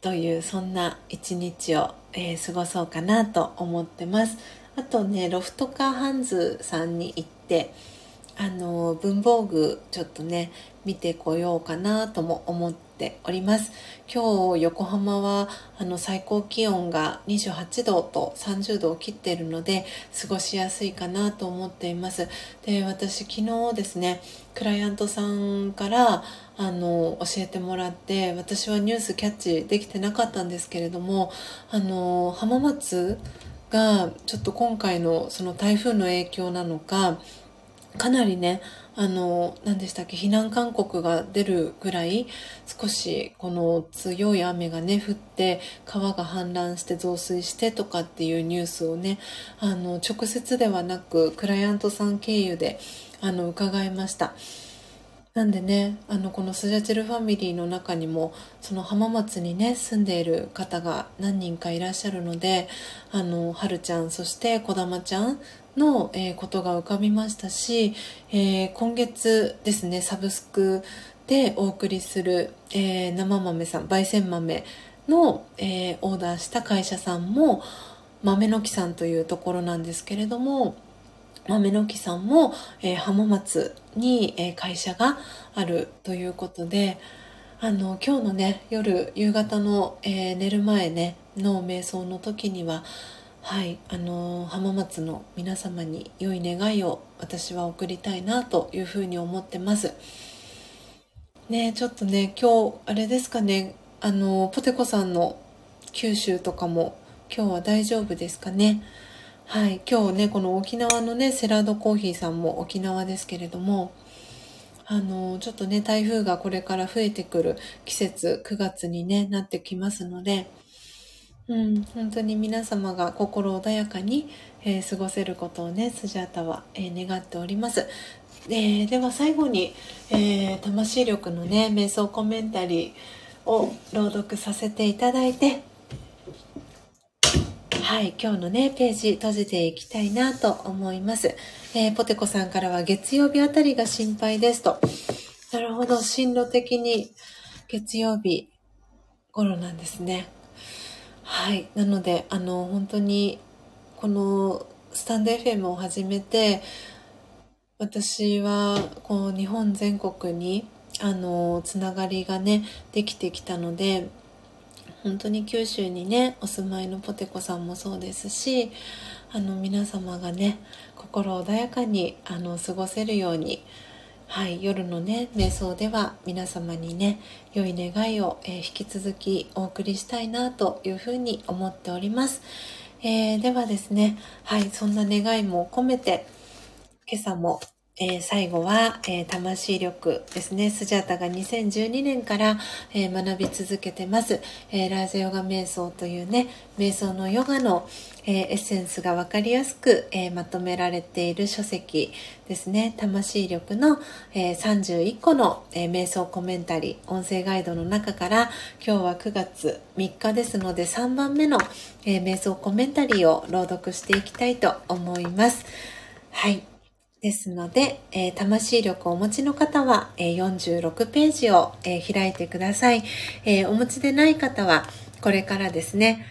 というそんな一日を、えー、過ごそうかなと思ってます。あとねロフトカーハンズさんに行ってあの文房具ちょっとね見てこようかなとも思っております。今日横浜はあの最高気温が28度と30度を切っているので過ごしやすいかなと思っています。で私昨日ですねクライアントさんからあの教えてもらって私はニュースキャッチできてなかったんですけれどもあの浜松がちょっと今回のその台風の影響なのかかなりねあの何でしたっけ避難勧告が出るぐらい少しこの強い雨がね降って川が氾濫して増水してとかっていうニュースをねあの直接ではなくクライアントさん経由であの伺いました。なんでねあのこのスジャチルファミリーの中にもその浜松にね住んでいる方が何人かいらっしゃるのであのはるちゃんそしてこだまちゃんの、えー、ことが浮かびましたし、えー、今月ですねサブスクでお送りする、えー、生豆さん焙煎豆の、えオーダーした会社さんも豆の木さんというところなんですけれども豆の木さんも、えー、浜松に、えー、会社があるということで、あの、今日のね、夜、夕方の、えー、寝る前ね、の瞑想の時には、はい、あの、浜松の皆様に良い願いを私は送りたいなというふうに思ってます。ねちょっとね、今日、あれですかね、あの、ポテコさんの九州とかも今日は大丈夫ですかね。はい、今日ね、この沖縄のね、セラードコーヒーさんも沖縄ですけれども、あの、ちょっとね、台風がこれから増えてくる季節、9月にね、なってきますので、うん、本当に皆様が心穏やかに、えー、過ごせることをね、スジャータは、えー、願っております。えー、では最後に、え魂力のね、瞑想コメンタリーを朗読させていただいて、はい、今日のね、ページ閉じていきたいなと思います。えー、ポテコさんからは月曜日あたりが心配ですと。なるほど、進路的に月曜日頃なんですね。はい。なので、あの、本当に、このスタンド FM を始めて、私は、こう、日本全国に、あの、つながりがね、できてきたので、本当に九州にね、お住まいのポテコさんもそうですし、あの皆様がね心穏やかにあの過ごせるようにはい、夜のね瞑想では皆様にね良い願いを、えー、引き続きお送りしたいなというふうに思っております、えー、ではですねはいそんな願いも込めて今朝もえー、最後は、えー、魂力ですね。スジャータが2012年から、えー、学び続けてます。えラージヨガ瞑想というね、瞑想のヨガの、えエッセンスがわかりやすく、えまとめられている書籍ですね。魂力の、え31個の、え瞑想コメンタリー、音声ガイドの中から、今日は9月3日ですので3番目の、え瞑想コメンタリーを朗読していきたいと思います。はい。ですので、えー、魂力をお持ちの方は、えー、46ページを、えー、開いてください、えお持ちでない方は、これからですね、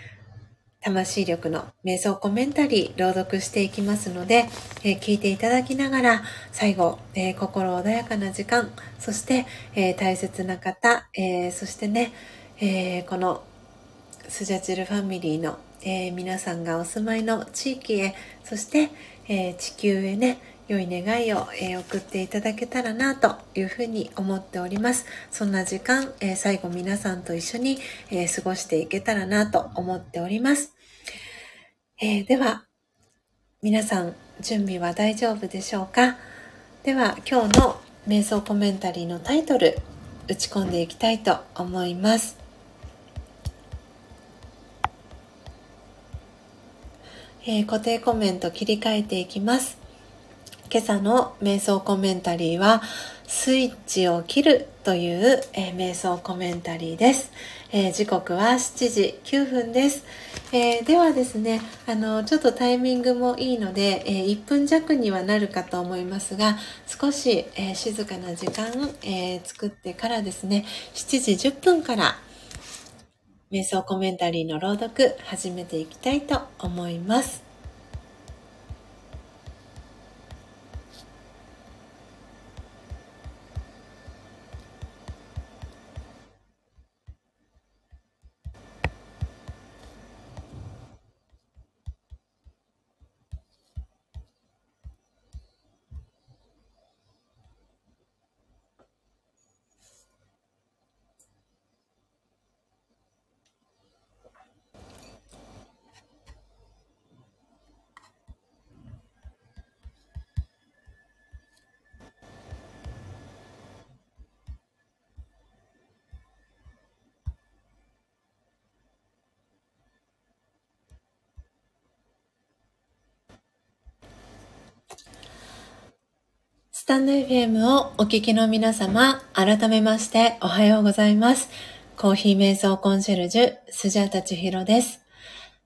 魂力の瞑想コメンタリー朗読していきますので、え聞いていただきながら、最後、え心穏やかな時間、そして、え大切な方、えそしてね、えこのスジャチルファミリーの、え皆さんがお住まいの地域へ、そして、え地球へね、良い願いを、え送っていただけたらなというふうに思っております。そんな時間、え最後皆さんと一緒に、え過ごしていけたらなと思っております。えー、では、皆さん準備は大丈夫でしょうか？では今日の瞑想コメンタリーのタイトル打ち込んでいきたいと思います。えー、固定コメント切り替えていきます。今朝の瞑想コメンタリーは、スイッチを切るという、えー、瞑想コメンタリーです、えー、時刻は7時9分です。えー、ではですね、あの、ちょっとタイミングもいいので、え1分弱にはなるかと思いますが、少し、え静かな時間、え作ってからですね、7時10分から瞑想コメンタリーの朗読始めていきたいと思います。タンド FM をお聞きの皆様、改めましておはようございます。コーヒー瞑想コンシェルジュ、スジャータチヒロです。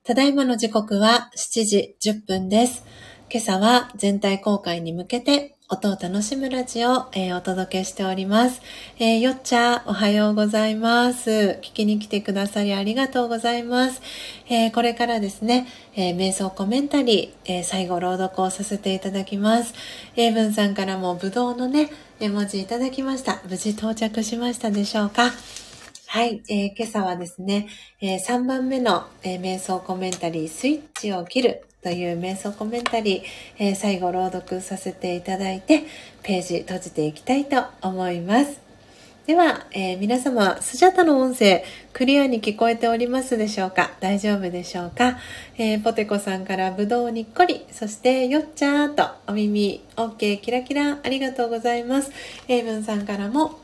ただいまの時刻は7時10分です。今朝は全体公開に向けて音を楽しむラジオ、えー、お届けしております。えー、よっちゃおはようございます。聞きに来てくださりありがとうございます。えー、これからですね、え瞑想コメンタリー、え最後朗読をさせていただきます。英文さんからもぶどうのね、絵文字いただきました。無事到着しましたでしょうか？はい、え今朝はですね、え3番目の、え瞑想コメンタリー、スイッチを切るという瞑想コメンタリー、えー、最後朗読させていただいて、ページ閉じていきたいと思います。では、えー、皆様、スジャタの音声、クリアに聞こえておりますでしょうか？大丈夫でしょうか、えー、ポテコさんからぶどうにっこり、そしてよっちゃーとお耳、OK、キラキラ、ありがとうございます。エイブンさんからも、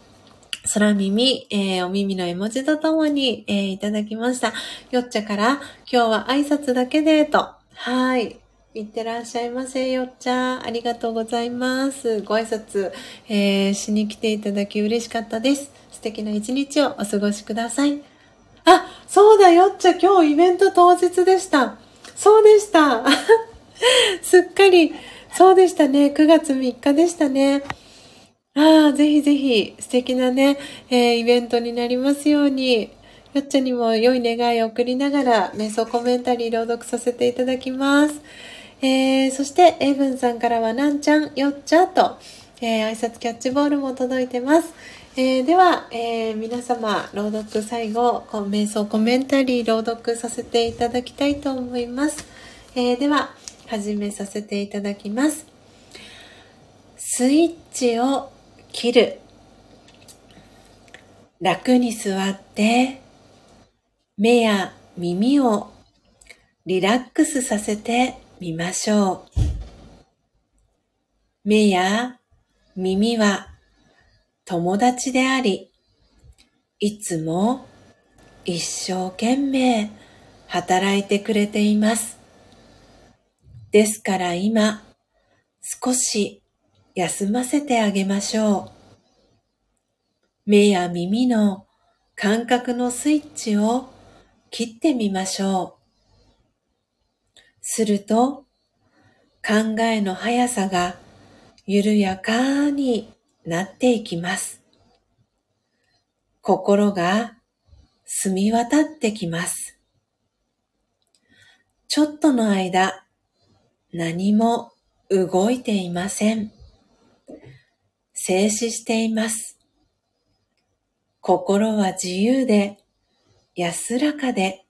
空耳、えー、お耳の絵文字とともに、え、いただきました。よっちゃから、今日は挨拶だけで、と、はい。いってらっしゃいませ、よっちゃん。ありがとうございます。ご挨拶、えー、しに来ていただき嬉しかったです。素敵な一日をお過ごしください。あ、そうだよっちゃん、今日イベント当日でした。そうでした。すっかり、そうでしたね。9月3日でしたね。ああ、ぜひぜひ素敵なね、えー、イベントになりますように。よっちゃんにも良い願いを送りながら、瞑想コメンタリー朗読させていただきます。えー、そして、エイブンさんからは、なんちゃん、よっちゃと、えー、挨拶キャッチボールも届いてます。えー、では、えー、皆様、朗読最後、瞑想コメンタリー朗読させていただきたいと思います。えー、では、始めさせていただきます。スイッチを切る。楽に座って、目や耳をリラックスさせてみましょう。目や耳は友達であり、いつも一生懸命働いてくれています。ですから今、少し休ませてあげましょう。目や耳の感覚のスイッチを切ってみましょう。すると、考えの速さが緩やかになっていきます。心が澄み渡ってきます。ちょっとの間、何も動いていません。静止しています。心は自由で安らかで、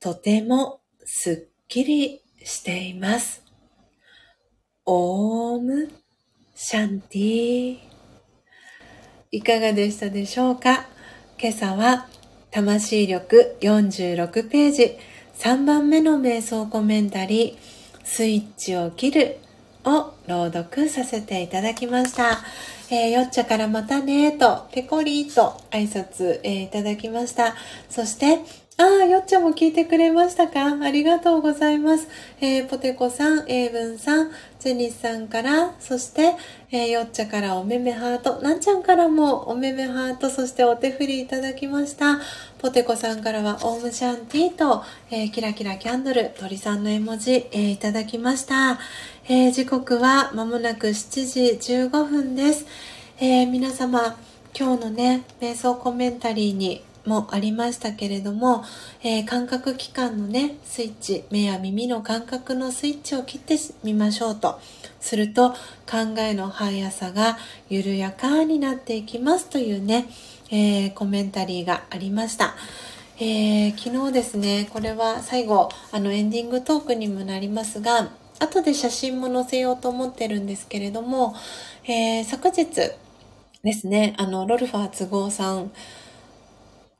とてもすっきりしています。オームシャンティいかがでしたでしょうか？今朝は魂力46ページ3番目の瞑想コメンタリースイッチを切るを朗読させていただきました。えー、よっちゃからまたねと、ペコリーと挨拶、えー、いただきました。そして、ああ、よっちゃも聞いてくれましたか？ありがとうございます。えー、ポテコさん、エイブンさん、ジェニスさんから、そして、えー、よっちゃからおめめハート、なんちゃんからもおめめハート、そしてお手振りいただきました。ポテコさんからはオームシャンティーと、えー、キラキラキャンドル、鳥さんの絵文字、え、いただきました。えー、時刻はまもなく7時15分です。えー、皆様、今日のね、瞑想コメンタリーにもありましたけれども、えー、感覚器官のね、スイッチ、目や耳の感覚のスイッチを切ってみましょうと。すると、考えの速さが緩やかになっていきますというね、えー、コメンタリーがありました。えー、昨日ですね、これは最後、あのエンディングトークにもなりますが、後で写真も載せようと思ってるんですけれども、えー、昨日ですね、あの、ロルファー都合さん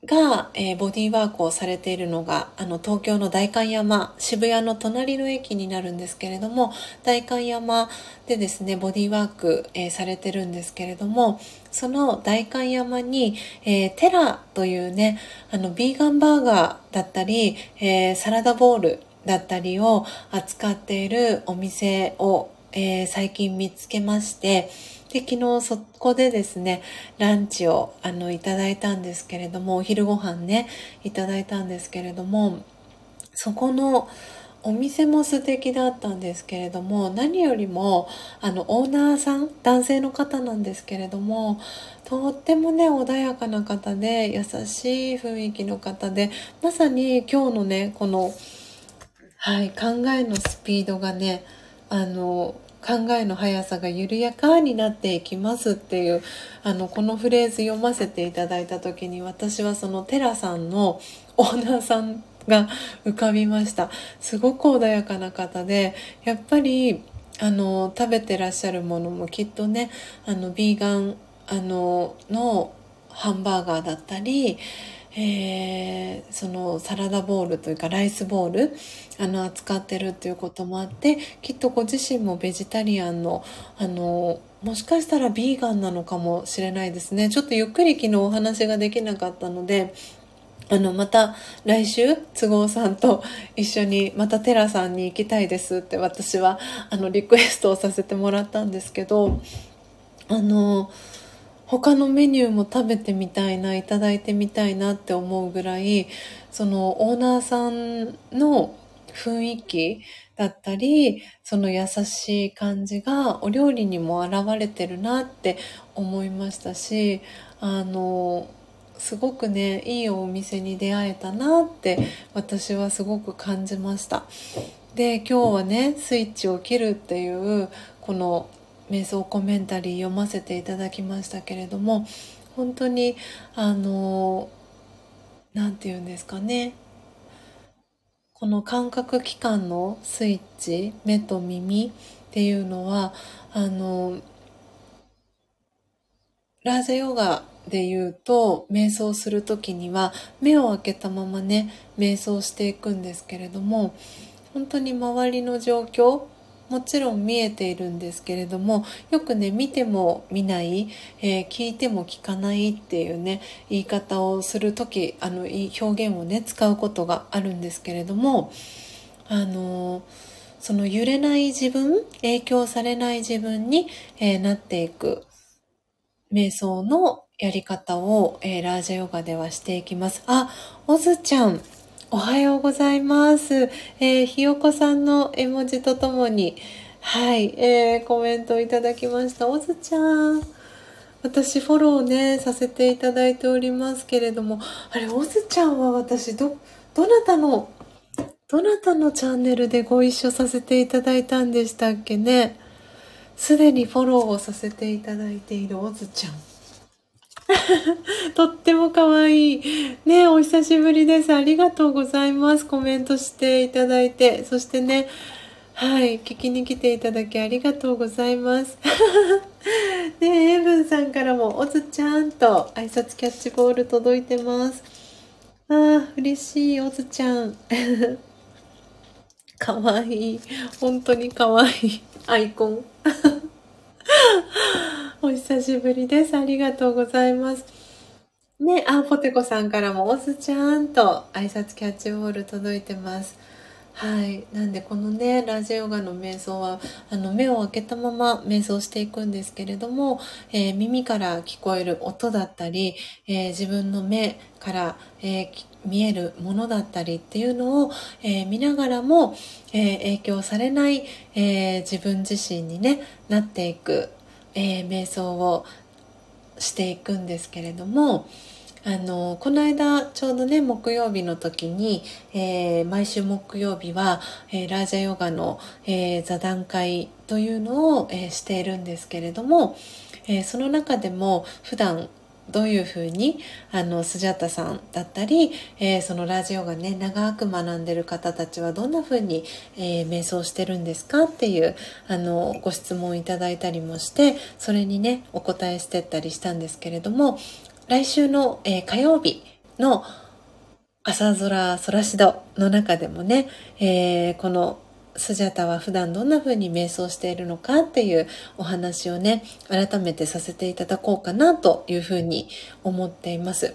が、えー、ボディーワークをされているのが、あの、東京の代官山、渋谷の隣の駅になるんですけれども、代官山でですね、ボディーワーク、えー、されてるんですけれども、その代官山に、えー、テラというね、あの、ビーガンバーガーだったり、えサラダボール、だったりを扱っているお店を、えー、最近見つけまして、で、昨日そこでですね、ランチをあのいただいたんですけれども、お昼ご飯ね、いただいたんですけれども、そこのお店も素敵だったんですけれども何よりもあのオーナーさん男性の方なんですけれどもとってもね穏やかな方で優しい雰囲気の方でまさに今日のねこの、はい、考えのスピードがねあの考えの速さが緩やかになっていきますっていうあのこのフレーズ読ませていただいた時に私はそのテラさんのオーナーさんが浮かびました。すごく穏やかな方でやっぱりあの食べてらっしゃるものもきっとねあのビーガンあののハンバーガーだったりえー、そのサラダボウルというかライスボウルあの扱ってるっていうこともあってきっとご自身もベジタリアンのあのもしかしたらビーガンなのかもしれないですね。ちょっとゆっくり昨日お話ができなかったのであの、また来週、都合さんと一緒に、またテラさんに行きたいですって私は、あの、リクエストをさせてもらったんですけど、あの、他のメニューも食べてみたいな、いただいてみたいなって思うぐらい、そのオーナーさんの雰囲気だったり、その優しい感じがお料理にも現れてるなって思いましたし、あの、すごくね、いいお店に出会えたなって私はすごく感じました。で、今日はね、スイッチを切るっていう、この瞑想コメンタリー読ませていただきましたけれども本当にあの何て言うんですかね。この感覚器官のスイッチ目と耳っていうのはあのラージャヨガで言うと瞑想する時には目を開けたままね瞑想していくんですけれども本当に周りの状況もちろん見えているんですけれどもよくね見ても見ない、えー、聞いても聞かないっていうね言い方をする時あの表現をね使うことがあるんですけれどもあのその揺れない自分影響されない自分に、えー、なっていく瞑想のやり方を、えー、ラージャヨガではしていきます。あ、オズちゃん、おはようございます。えー、ひよこさんの絵文字とともに、はい、えー、コメントいただきました。おずちゃん。私フォローね、させていただいておりますけれども、あれ、おずちゃんは私、ど、どなたの、どなたのチャンネルでご一緒させていただいたんでしたっけね。すでにフォローをさせていただいているおずちゃん。とっても可愛い。ねお久しぶりです。ありがとうございます。コメントしていただいて。そしてね、はい、聞きに来ていただきありがとうございます。ねエイブンさんからも、おずちゃんと挨拶キャッチボール届いてます。ああ、嬉しい、おずちゃん。かわいい。本当にかわいい。アイコン。お久しぶりです。ありがとうございます。ね、あ、ポテコさんからも、おすちゃんと挨拶キャッチボール届いてます。はい。なんで、このね、ラジオガの瞑想は、あの、目を開けたまま瞑想していくんですけれども、えー、耳から聞こえる音だったり、えー、自分の目から、えー、見えるものだったりっていうのを、え見ながらも、え影響されない、え自分自身にね、なっていく、え瞑想をしていくんですけれども、あのこの間ちょうどね木曜日の時に、えー、毎週木曜日は、えー、ラージャヨガの、えー、座談会というのを、えしているんですけれども、えその中でも普段どういうふうにあのスジャタさんだったり、えー、そのラジオがね長く学んでる方たちはどんなふうに、えー、瞑想してるんですかっていうあのご質問いただいたりもしてそれにねお答えしてったりしたんですけれども来週の、えー、火曜日の朝空空しどの中でもね、えこのスジャタは普段どんな風に瞑想しているのかっていうお話をね、改めてさせていただこうかなというふうに思っています。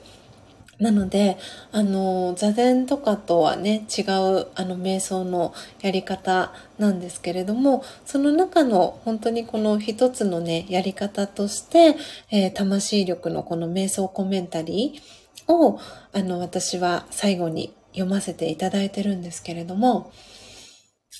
なので、あの、座禅とかとはね、違う、あの、瞑想のやり方なんですけれども、その中の本当にこの一つのね、やり方として、えー、魂力のこの瞑想コメンタリーを、あの、私は最後に読ませていただいてるんですけれども、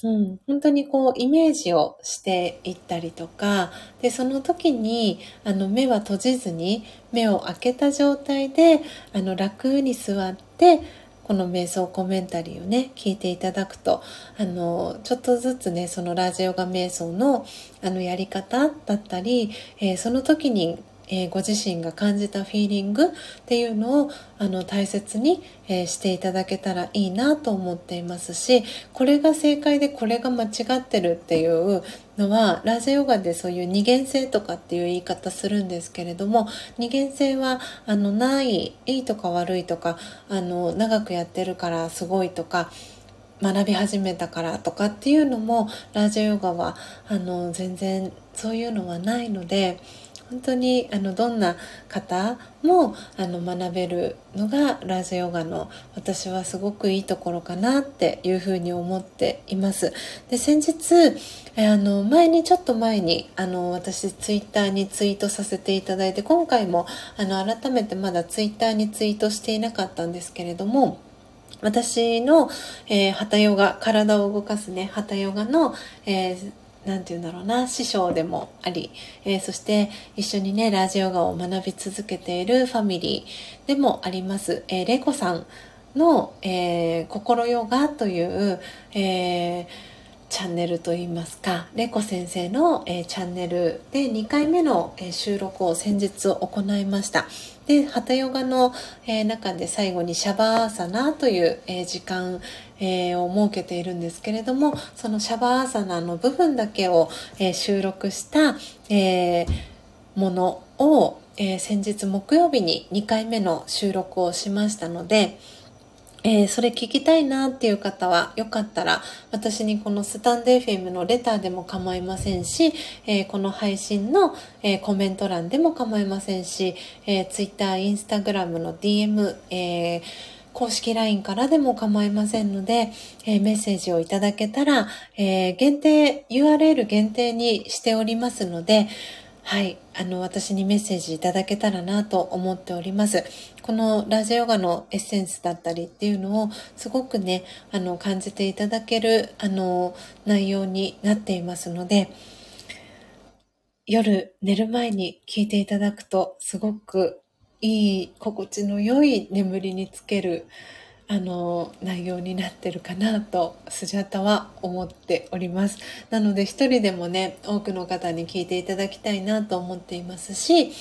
うん、本当にこうイメージをしていったりとかでその時にあの目は閉じずに目を開けた状態であの楽に座ってこの瞑想コメンタリーをね聞いていただくとあのちょっとずつねそのラジオガ瞑想のあのやり方だったり、えー、その時にえー、ご自身が感じたフィーリングっていうのをあの大切に、えー、していただけたらいいなと思っていますしこれが正解でこれが間違ってるっていうのはラジオヨガでそういう二元性とかっていう言い方するんですけれども二元性はあのないいいとか悪いとかあの長くやってるからすごいとか学び始めたからとかっていうのもラジオヨガはあの全然そういうのはないので。本当にあのどんな方もあの学べるのがラージヨガの私はすごくいいところかなっていうふうに思っています。で先日あの前にちょっと前にあの私ツイッターにツイートさせていただいて今回もあの改めてまだツイッターにツイートしていなかったんですけれども私の、えー、ハタヨガ体を動かすねハタヨガの、えー何て言うんだろうな、師匠でもあり、えー、そして一緒にね、ラジオガを学び続けているファミリーでもあります、えー、レコさんの、えー、心ヨガという、えー、チャンネルといいますか、レコ先生の、えー、チャンネルで2回目の、えー、収録を先日行いました。で、ハタヨガの、えー、中で最後にシャバーサナという、えー、時間、えー、を設けているんですけれども、そのシャバーサナの部分だけを、え、収録した、え、ものを、え、先日木曜日に2回目の収録をしましたので、えー、それ聞きたいなっていう方は、よかったら、私にこのスタンド FM のレターでも構いませんし、えー、この配信の、えー、コメント欄でも構いませんし、えー、Twitter、Instagram の DM、えー公式 LINE からでも構いませんので、え、メッセージをいただけたら、え、限定、URL 限定にしておりますので、はい、あの、私にメッセージいただけたらなと思っております。このラジオヨガのエッセンスだったりっていうのをすごくね、あの、感じていただける、あの、内容になっていますので、夜寝る前に聞いていただくとすごくいい、心地の良い眠りにつける、あの、内容になってるかなと、スジャタは思っております。なので、一人でもね、多くの方に聞いていただきたいなと思っていますし、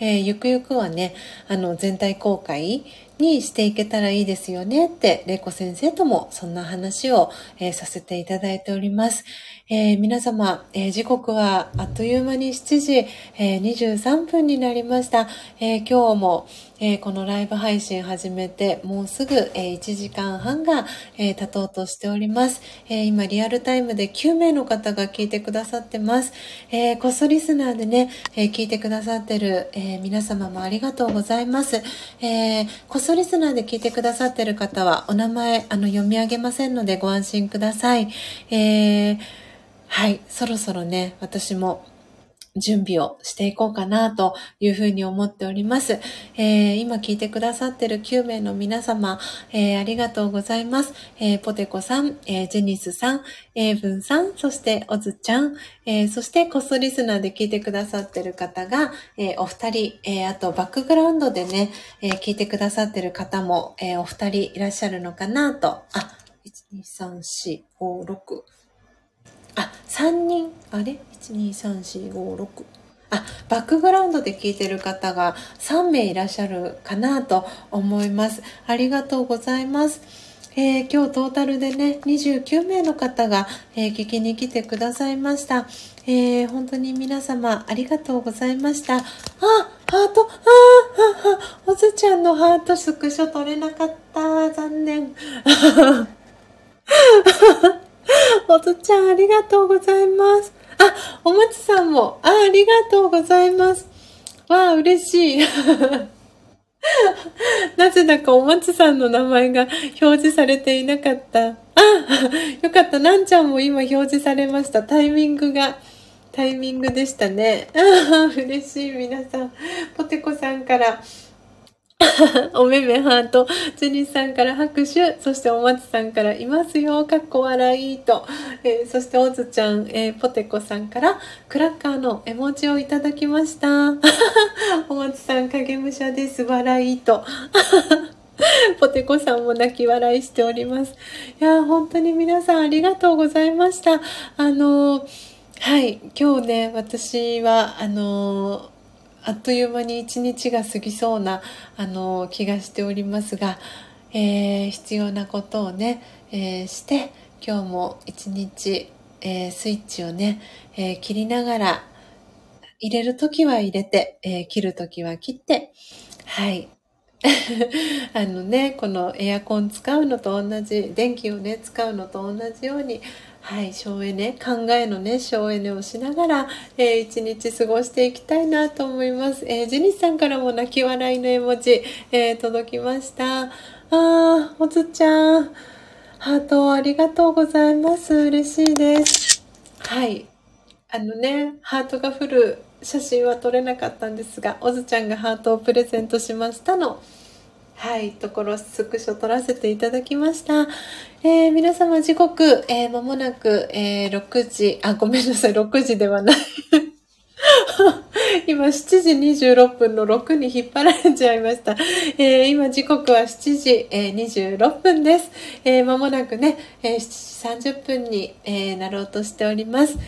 えー、ゆくゆくはね、あの、全体公開にしていけたらいいですよねって、玲子先生ともそんな話を、えー、させていただいております。えー、皆様、えー、時刻はあっという間に7時、えー、23分になりました。え今日も、えこのライブ配信始めてもうすぐ、え1時間半が、え経とうとしております、え今リアルタイムで9名の方が聞いてくださってます。えこっそリスナーでね、え聞いてくださってる、え皆様もありがとうございます。えこっそリスナーで聞いてくださってる方はお名前あの読み上げませんのでご安心ください。えーはい、そろそろね、私も準備をしていこうかなというふうに思っております。えー、今聞いてくださってる9名の皆様、えー、ありがとうございます。えー、ポテコさん、えジェニスさん、エイブンさん、そしてオズちゃん、えそしてコストリスナーで聞いてくださってる方が、えお二人、えあとバックグラウンドでね、え聞いてくださってる方も、えお二人いらっしゃるのかなと、あ、1、2、3、4、5、6、あ、3人、あれ ?1、2、3、4、5、6。あ、バックグラウンドで聞いてる方が3名いらっしゃるかなと思います。ありがとうございます。えー、今日トータルでね、29名の方が、えー、聞きに来てくださいました。えー、本当に皆様ありがとうございました。あ、ハート、ああ、おずちゃんのハートスクショ撮れなかった。残念。おとちゃん、ありがとうございます。あ、お松さんも、あ、ありがとうございます。わあ、嬉しい。なぜだかお松さんの名前が表示されていなかった。あ、よかった。なんちゃんも今表示されました。タイミングが、タイミングでしたね。嬉しい。皆さん。ポテコさんから、おめめハート、ジェニスさんから拍手、そしてお松さんからいますよ、かっこ笑いと、えー、そしておずちゃん、えー、ポテコさんからクラッカーの絵文字をいただきました。お松さん、影武者です、笑いと。ポテコさんも泣き笑いしております。いや、本当に皆さんありがとうございました。あの、はい、今日ね、私は、あの、あっという間に一日が過ぎそうなあの気がしておりますが、えー、必要なことをね、えー、して今日も一日、えー、スイッチをね、え切りながら入れる時は入れて、え切る時は切ってはい。あのねこのエアコン使うのと同じ電気をね使うのと同じようにはい、省エネ、考えのね、省エネをしながら、えー、一日過ごしていきたいなと思います。えー、ジェニスさんからも泣き笑いの絵文字、えー、届きました。あー、おつちゃん、ハートありがとうございます。嬉しいです。はい。あのね、ハートが降る写真は撮れなかったんですが、おずちゃんがハートをプレゼントしましたの。はい、ところスクショ撮らせていただきました。えー、皆様時刻、えー、間もなく、えー、6時、あ、ごめんなさい、6時ではない。今7時26分の6に引っ張られちゃいました。えー、今時刻は7時、えー、26分です。えー、間もなくね、えー、7時30分に、えー、なろうとしております。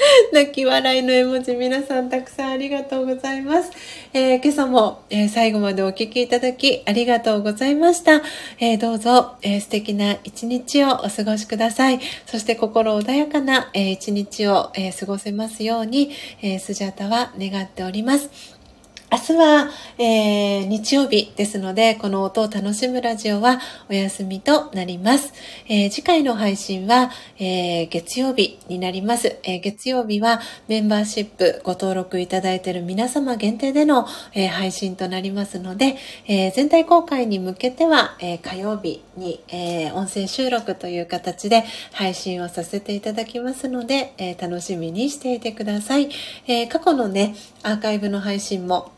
泣き笑いの絵文字皆さんたくさんありがとうございます。えー、今朝も、えー、最後までお聴きいただきありがとうございました。えー、どうぞ、えー、素敵な一日をお過ごしください。そして心穏やかな、えー、一日を、え、過ごせますように、え、スジャタは願っております。明日は、えー、日曜日ですので、この音を楽しむラジオはお休みとなります。えー、次回の配信は、えー、月曜日になります、え月曜日はメンバーシップご登録いただいている皆様限定での、え配信となりますので、え全体公開に向けては、え火曜日に、え音声収録という形で配信をさせていただきますので、え楽しみにしていてください。え過去のね、アーカイブの配信も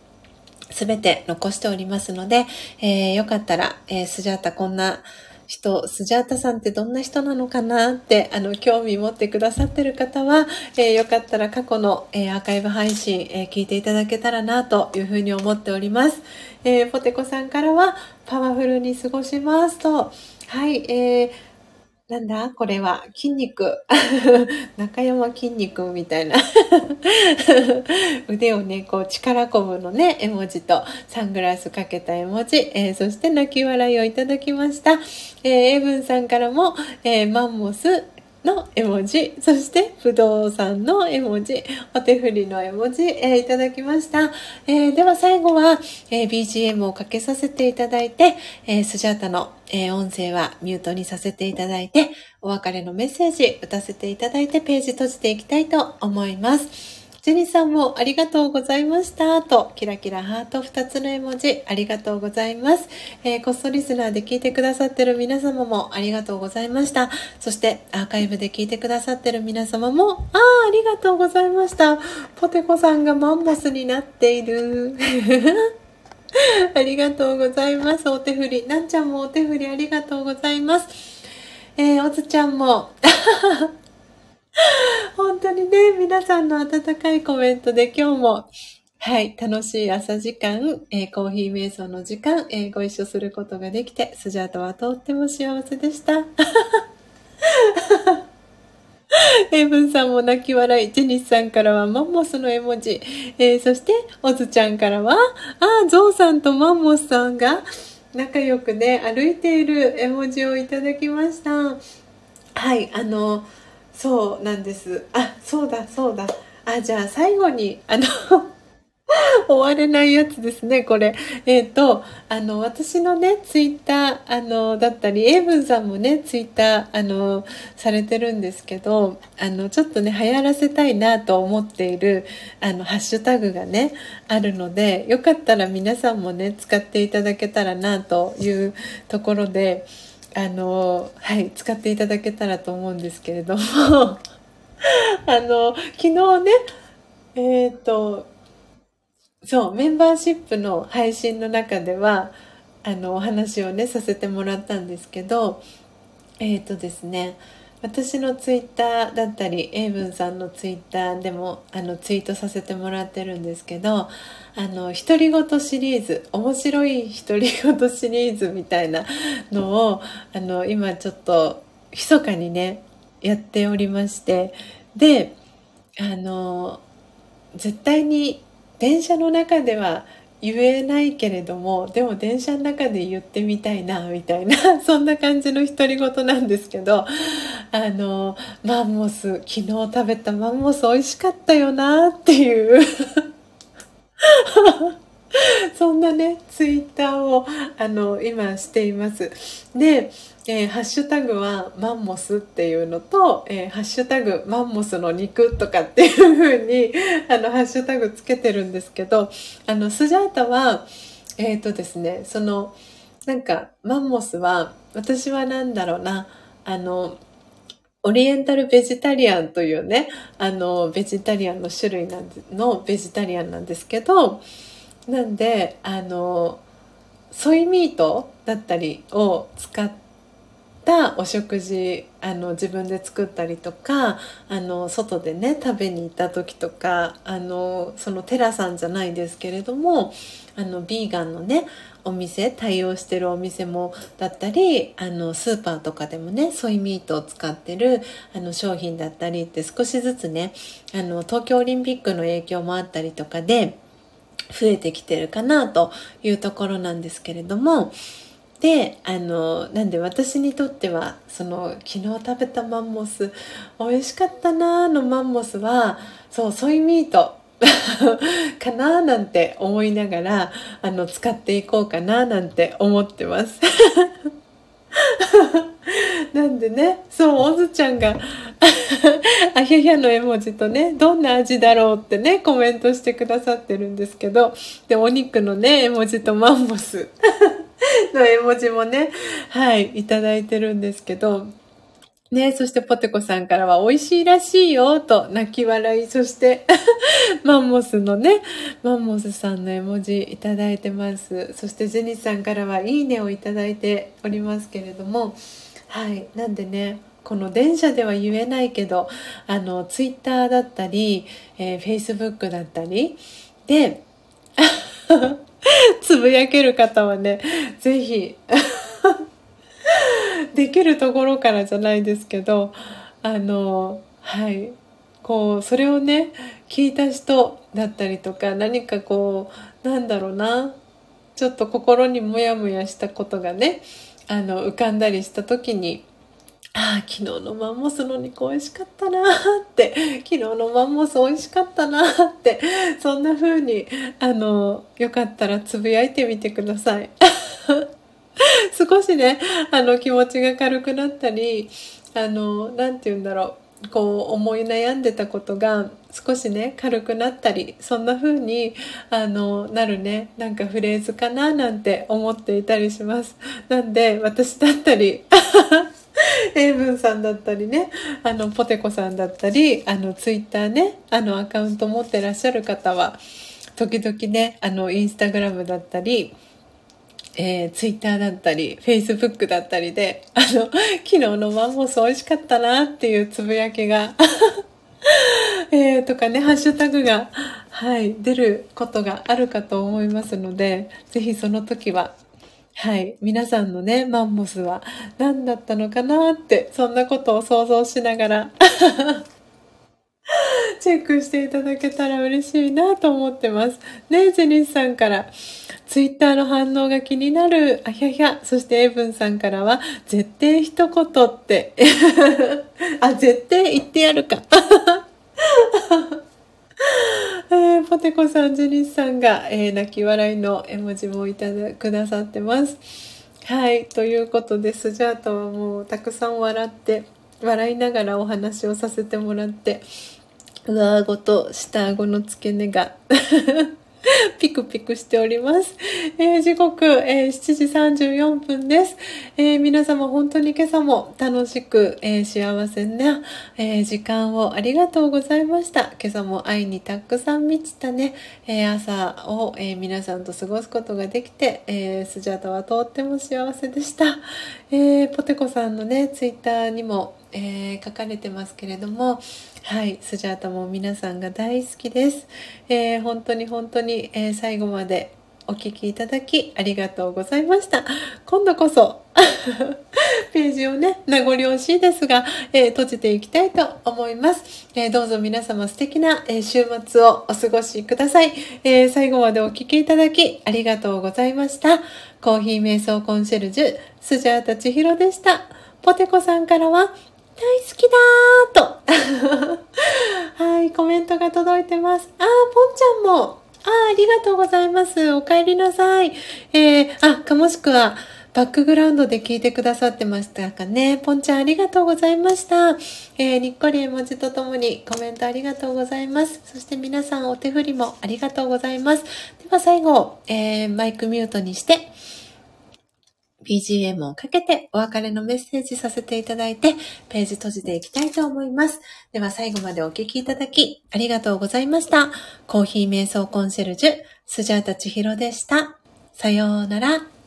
すべて残しておりますので、えー、よかったら、えー、スジャータこんな人、スジャータさんってどんな人なのかなって、あの、興味持ってくださってる方は、えー、よかったら過去の、えー、アーカイブ配信、えー、聞いていただけたらなというふうに思っております。えポテコさんからは、パワフルに過ごしますと、はい、えー、なんだ？これは。筋肉。中山筋肉みたいな。腕をね、こう力こぶのね、絵文字と。サングラスかけた絵文字、えー、そして泣き笑いをいただきました。えー、エブンさんからも、えー、マンモス、の絵文字、そして不動産の絵文字、お手振りの絵文字、えー、いただきました。えー、では最後は、えー、BGM をかけさせていただいて、えスジャータの、え音声はミュートにさせていただいて、お別れのメッセージ打たせていただいてページ閉じていきたいと思います。ジェニーさんもありがとうございましたと、キラキラハート2つの絵文字ありがとうございます。えー、コストリスナーで聞いてくださってる皆様もありがとうございました。そしてアーカイブで聞いてくださってる皆様も、ああ、ありがとうございました。ポテコさんがマンモスになっている。ありがとうございます。お手振り。なんちゃんもお手振りありがとうございます。えー、おずちゃんも。本当にね、皆さんの温かいコメントで今日も、はい、楽しい朝時間、えー、コーヒー瞑想の時間、えー、ご一緒することができて、スジャートはとっても幸せでした。エブンさんも泣き笑い、ジェニスさんからはマンモスの絵文字、えー、そしてオズちゃんからは、あ、ゾウさんとマンモスさんが仲良くね、歩いている絵文字をいただきました。はい、あの、そうなんですあそうだそうだあじゃあ最後にあの 終われないやつですね、これ。えっ、ー、と、あの、私のね、ツイッター、あの、だったり、エイブンさんもね、ツイッター、あの、されてるんですけど、あの、ちょっとね、流行らせたいなと思っている、あの、ハッシュタグがね、あるので、よかったら皆さんもね、使っていただけたらなというところで、あのはい使っていただけたらと思うんですけれども。あの昨日ねえっ、ー、とそう、メンバーシップの配信の中では、あの、お話をね、させてもらったんですけど、えっ、ー、とですね、私のツイッターだったり英文さんのツイッターでもあのツイートさせてもらってるんですけどあの独り言シリーズ面白い独り言シリーズみたいなのをあの今ちょっと密かにねやっておりましてであの絶対に電車の中では言えないけれどもでも電車の中で言ってみたいなみたいな そんな感じの独り言なんですけどあのマンモス昨日食べたマンモス美味しかったよなっていう。そんなねツイッターをあの今しています。でえー、ハッシュタグはマンモスっていうのと、えー、ハッシュタグマンモスの肉とかっていう風にあのハッシュタグつけてるんですけどあのスジャータはえっ、ー、とですねそのなんかマンモスは私は何だろうなあのオリエンタルベジタリアンというねあのベジタリアンの種類なんのベジタリアンなんですけどなんであのソイミートだったりを使ってたお食事あの自分で作ったりとかあの外でね食べに行った時とかあのそのテラさんじゃないですけれどもあのビーガンのねお店対応してるお店もだったりあのスーパーとかでもねソイミートを使ってるあの商品だったりって少しずつねあの東京オリンピックの影響もあったりとかで増えてきてるかなというところなんですけれどもであのなんで私にとってはその昨日食べたマンモス美味しかったなーのマンモスはそうソイミート かなーなんて思いながらあの使っていこうかななんて思ってます。なんでねそうおずちゃんが あひゃひゃの絵文字とねどんな味だろうってねコメントしてくださってるんですけどでお肉のね絵文字とマンモス。の絵文字もね、はい、いただいてるんですけど、ね、そしてポテコさんからは美味しいらしいよと泣き笑い。そして マンモスのね、マンモスさんの絵文字いただいてます。そしてジェニスさんからはいいねをいただいておりますけれども、はい。なんでね、この電車では言えないけど、あの、ツイッターだったり、えー、フェイスブックだったり、で、つぶやける方はね、ぜひ できるところからじゃないですけど、あの、はい。こう、それをね、聞いた人だったりとか、何かこう、なんだろうな、ちょっと心にモヤモヤしたことがね、あの、浮かんだりした時に、ああ、昨日のマンモスの肉美味しかったなって、昨日のマンモス美味しかったなって、そんな風に、あの、よかったらつぶやいてみてください。少しね、あの、気持ちが軽くなったり、あの、なんて言うんだろう、こう、思い悩んでたことが、少しね、軽くなったり、そんな風に、あの、なるね、なんかフレーズかななんて思っていたりします。なんで、私だったり、英文さんだったりね、あの、ポテコさんだったり、あの、ツイッターね、あの、アカウント持ってらっしゃる方は、時々ね、あの、インスタグラムだったり、えー、ツイッターだったり、フェイスブックだったりで、あの、昨日のマンモス美味しかったなっていうつぶやきが えー、とかね、ハッシュタグが、はい、出ることがあるかと思いますので、ぜひその時は、はい。皆さんのね、マンモスは何だったのかなって、そんなことを想像しながら チェックしていただけたら嬉しいなと思ってます。ねジェニスさんから、ツイッターの反応が気になる、あひゃひゃ。そしてエブンさんからは、絶対一言って。あ、絶対言ってやるか。えー、ポテコさん、ジェニスさんが、えー、泣き笑いの絵文字もいただくださってます。はい。ということで、スジャータはもうたくさん笑って、笑いながらお話をさせてもらって、上顎と下顎の付け根が ピクピクしております。えー、時刻、えー、7時34分です、えー、皆様本当に今朝も楽しく、え幸せな、え時間をありがとうございました。今朝も愛にたくさん満ちたね、え朝を、え皆さんと過ごすことができて、えスジャータはとっても幸せでした。えポテコさんのね、ツイッターにも、え書かれてますけれども、はい、スジャータも皆さんが大好きです。えー、本当に本当に、えー、最後までお聴きいただきありがとうございました。今度こそ ページをね、名残惜しいですが、えー、閉じていきたいと思います。えどうぞ皆様素敵な、え週末をお過ごしください、え最後までお聴きいただきありがとうございました。コーヒー瞑想コンシェルジュ、スジャータ千尋でした。ポテコさんからは、大好きだーと はい、コメントが届いてます。あー、ポンちゃんも。あー、ありがとうございます。お帰りなさい。えー、あ、かもしくは、バックグラウンドで聞いてくださってましたかね。ポンちゃんありがとうございました。えー、にっこり絵文字とともにコメントありがとうございます。そして皆さんお手振りもありがとうございます。では最後、えー、マイクミュートにして、BGM をかけてお別れのメッセージさせていただいて、ページ閉じていきたいと思います。では最後までお聴きいただき、ありがとうございました。コーヒー瞑想コンシェルジュ、スジャータチヒロでした。さようなら。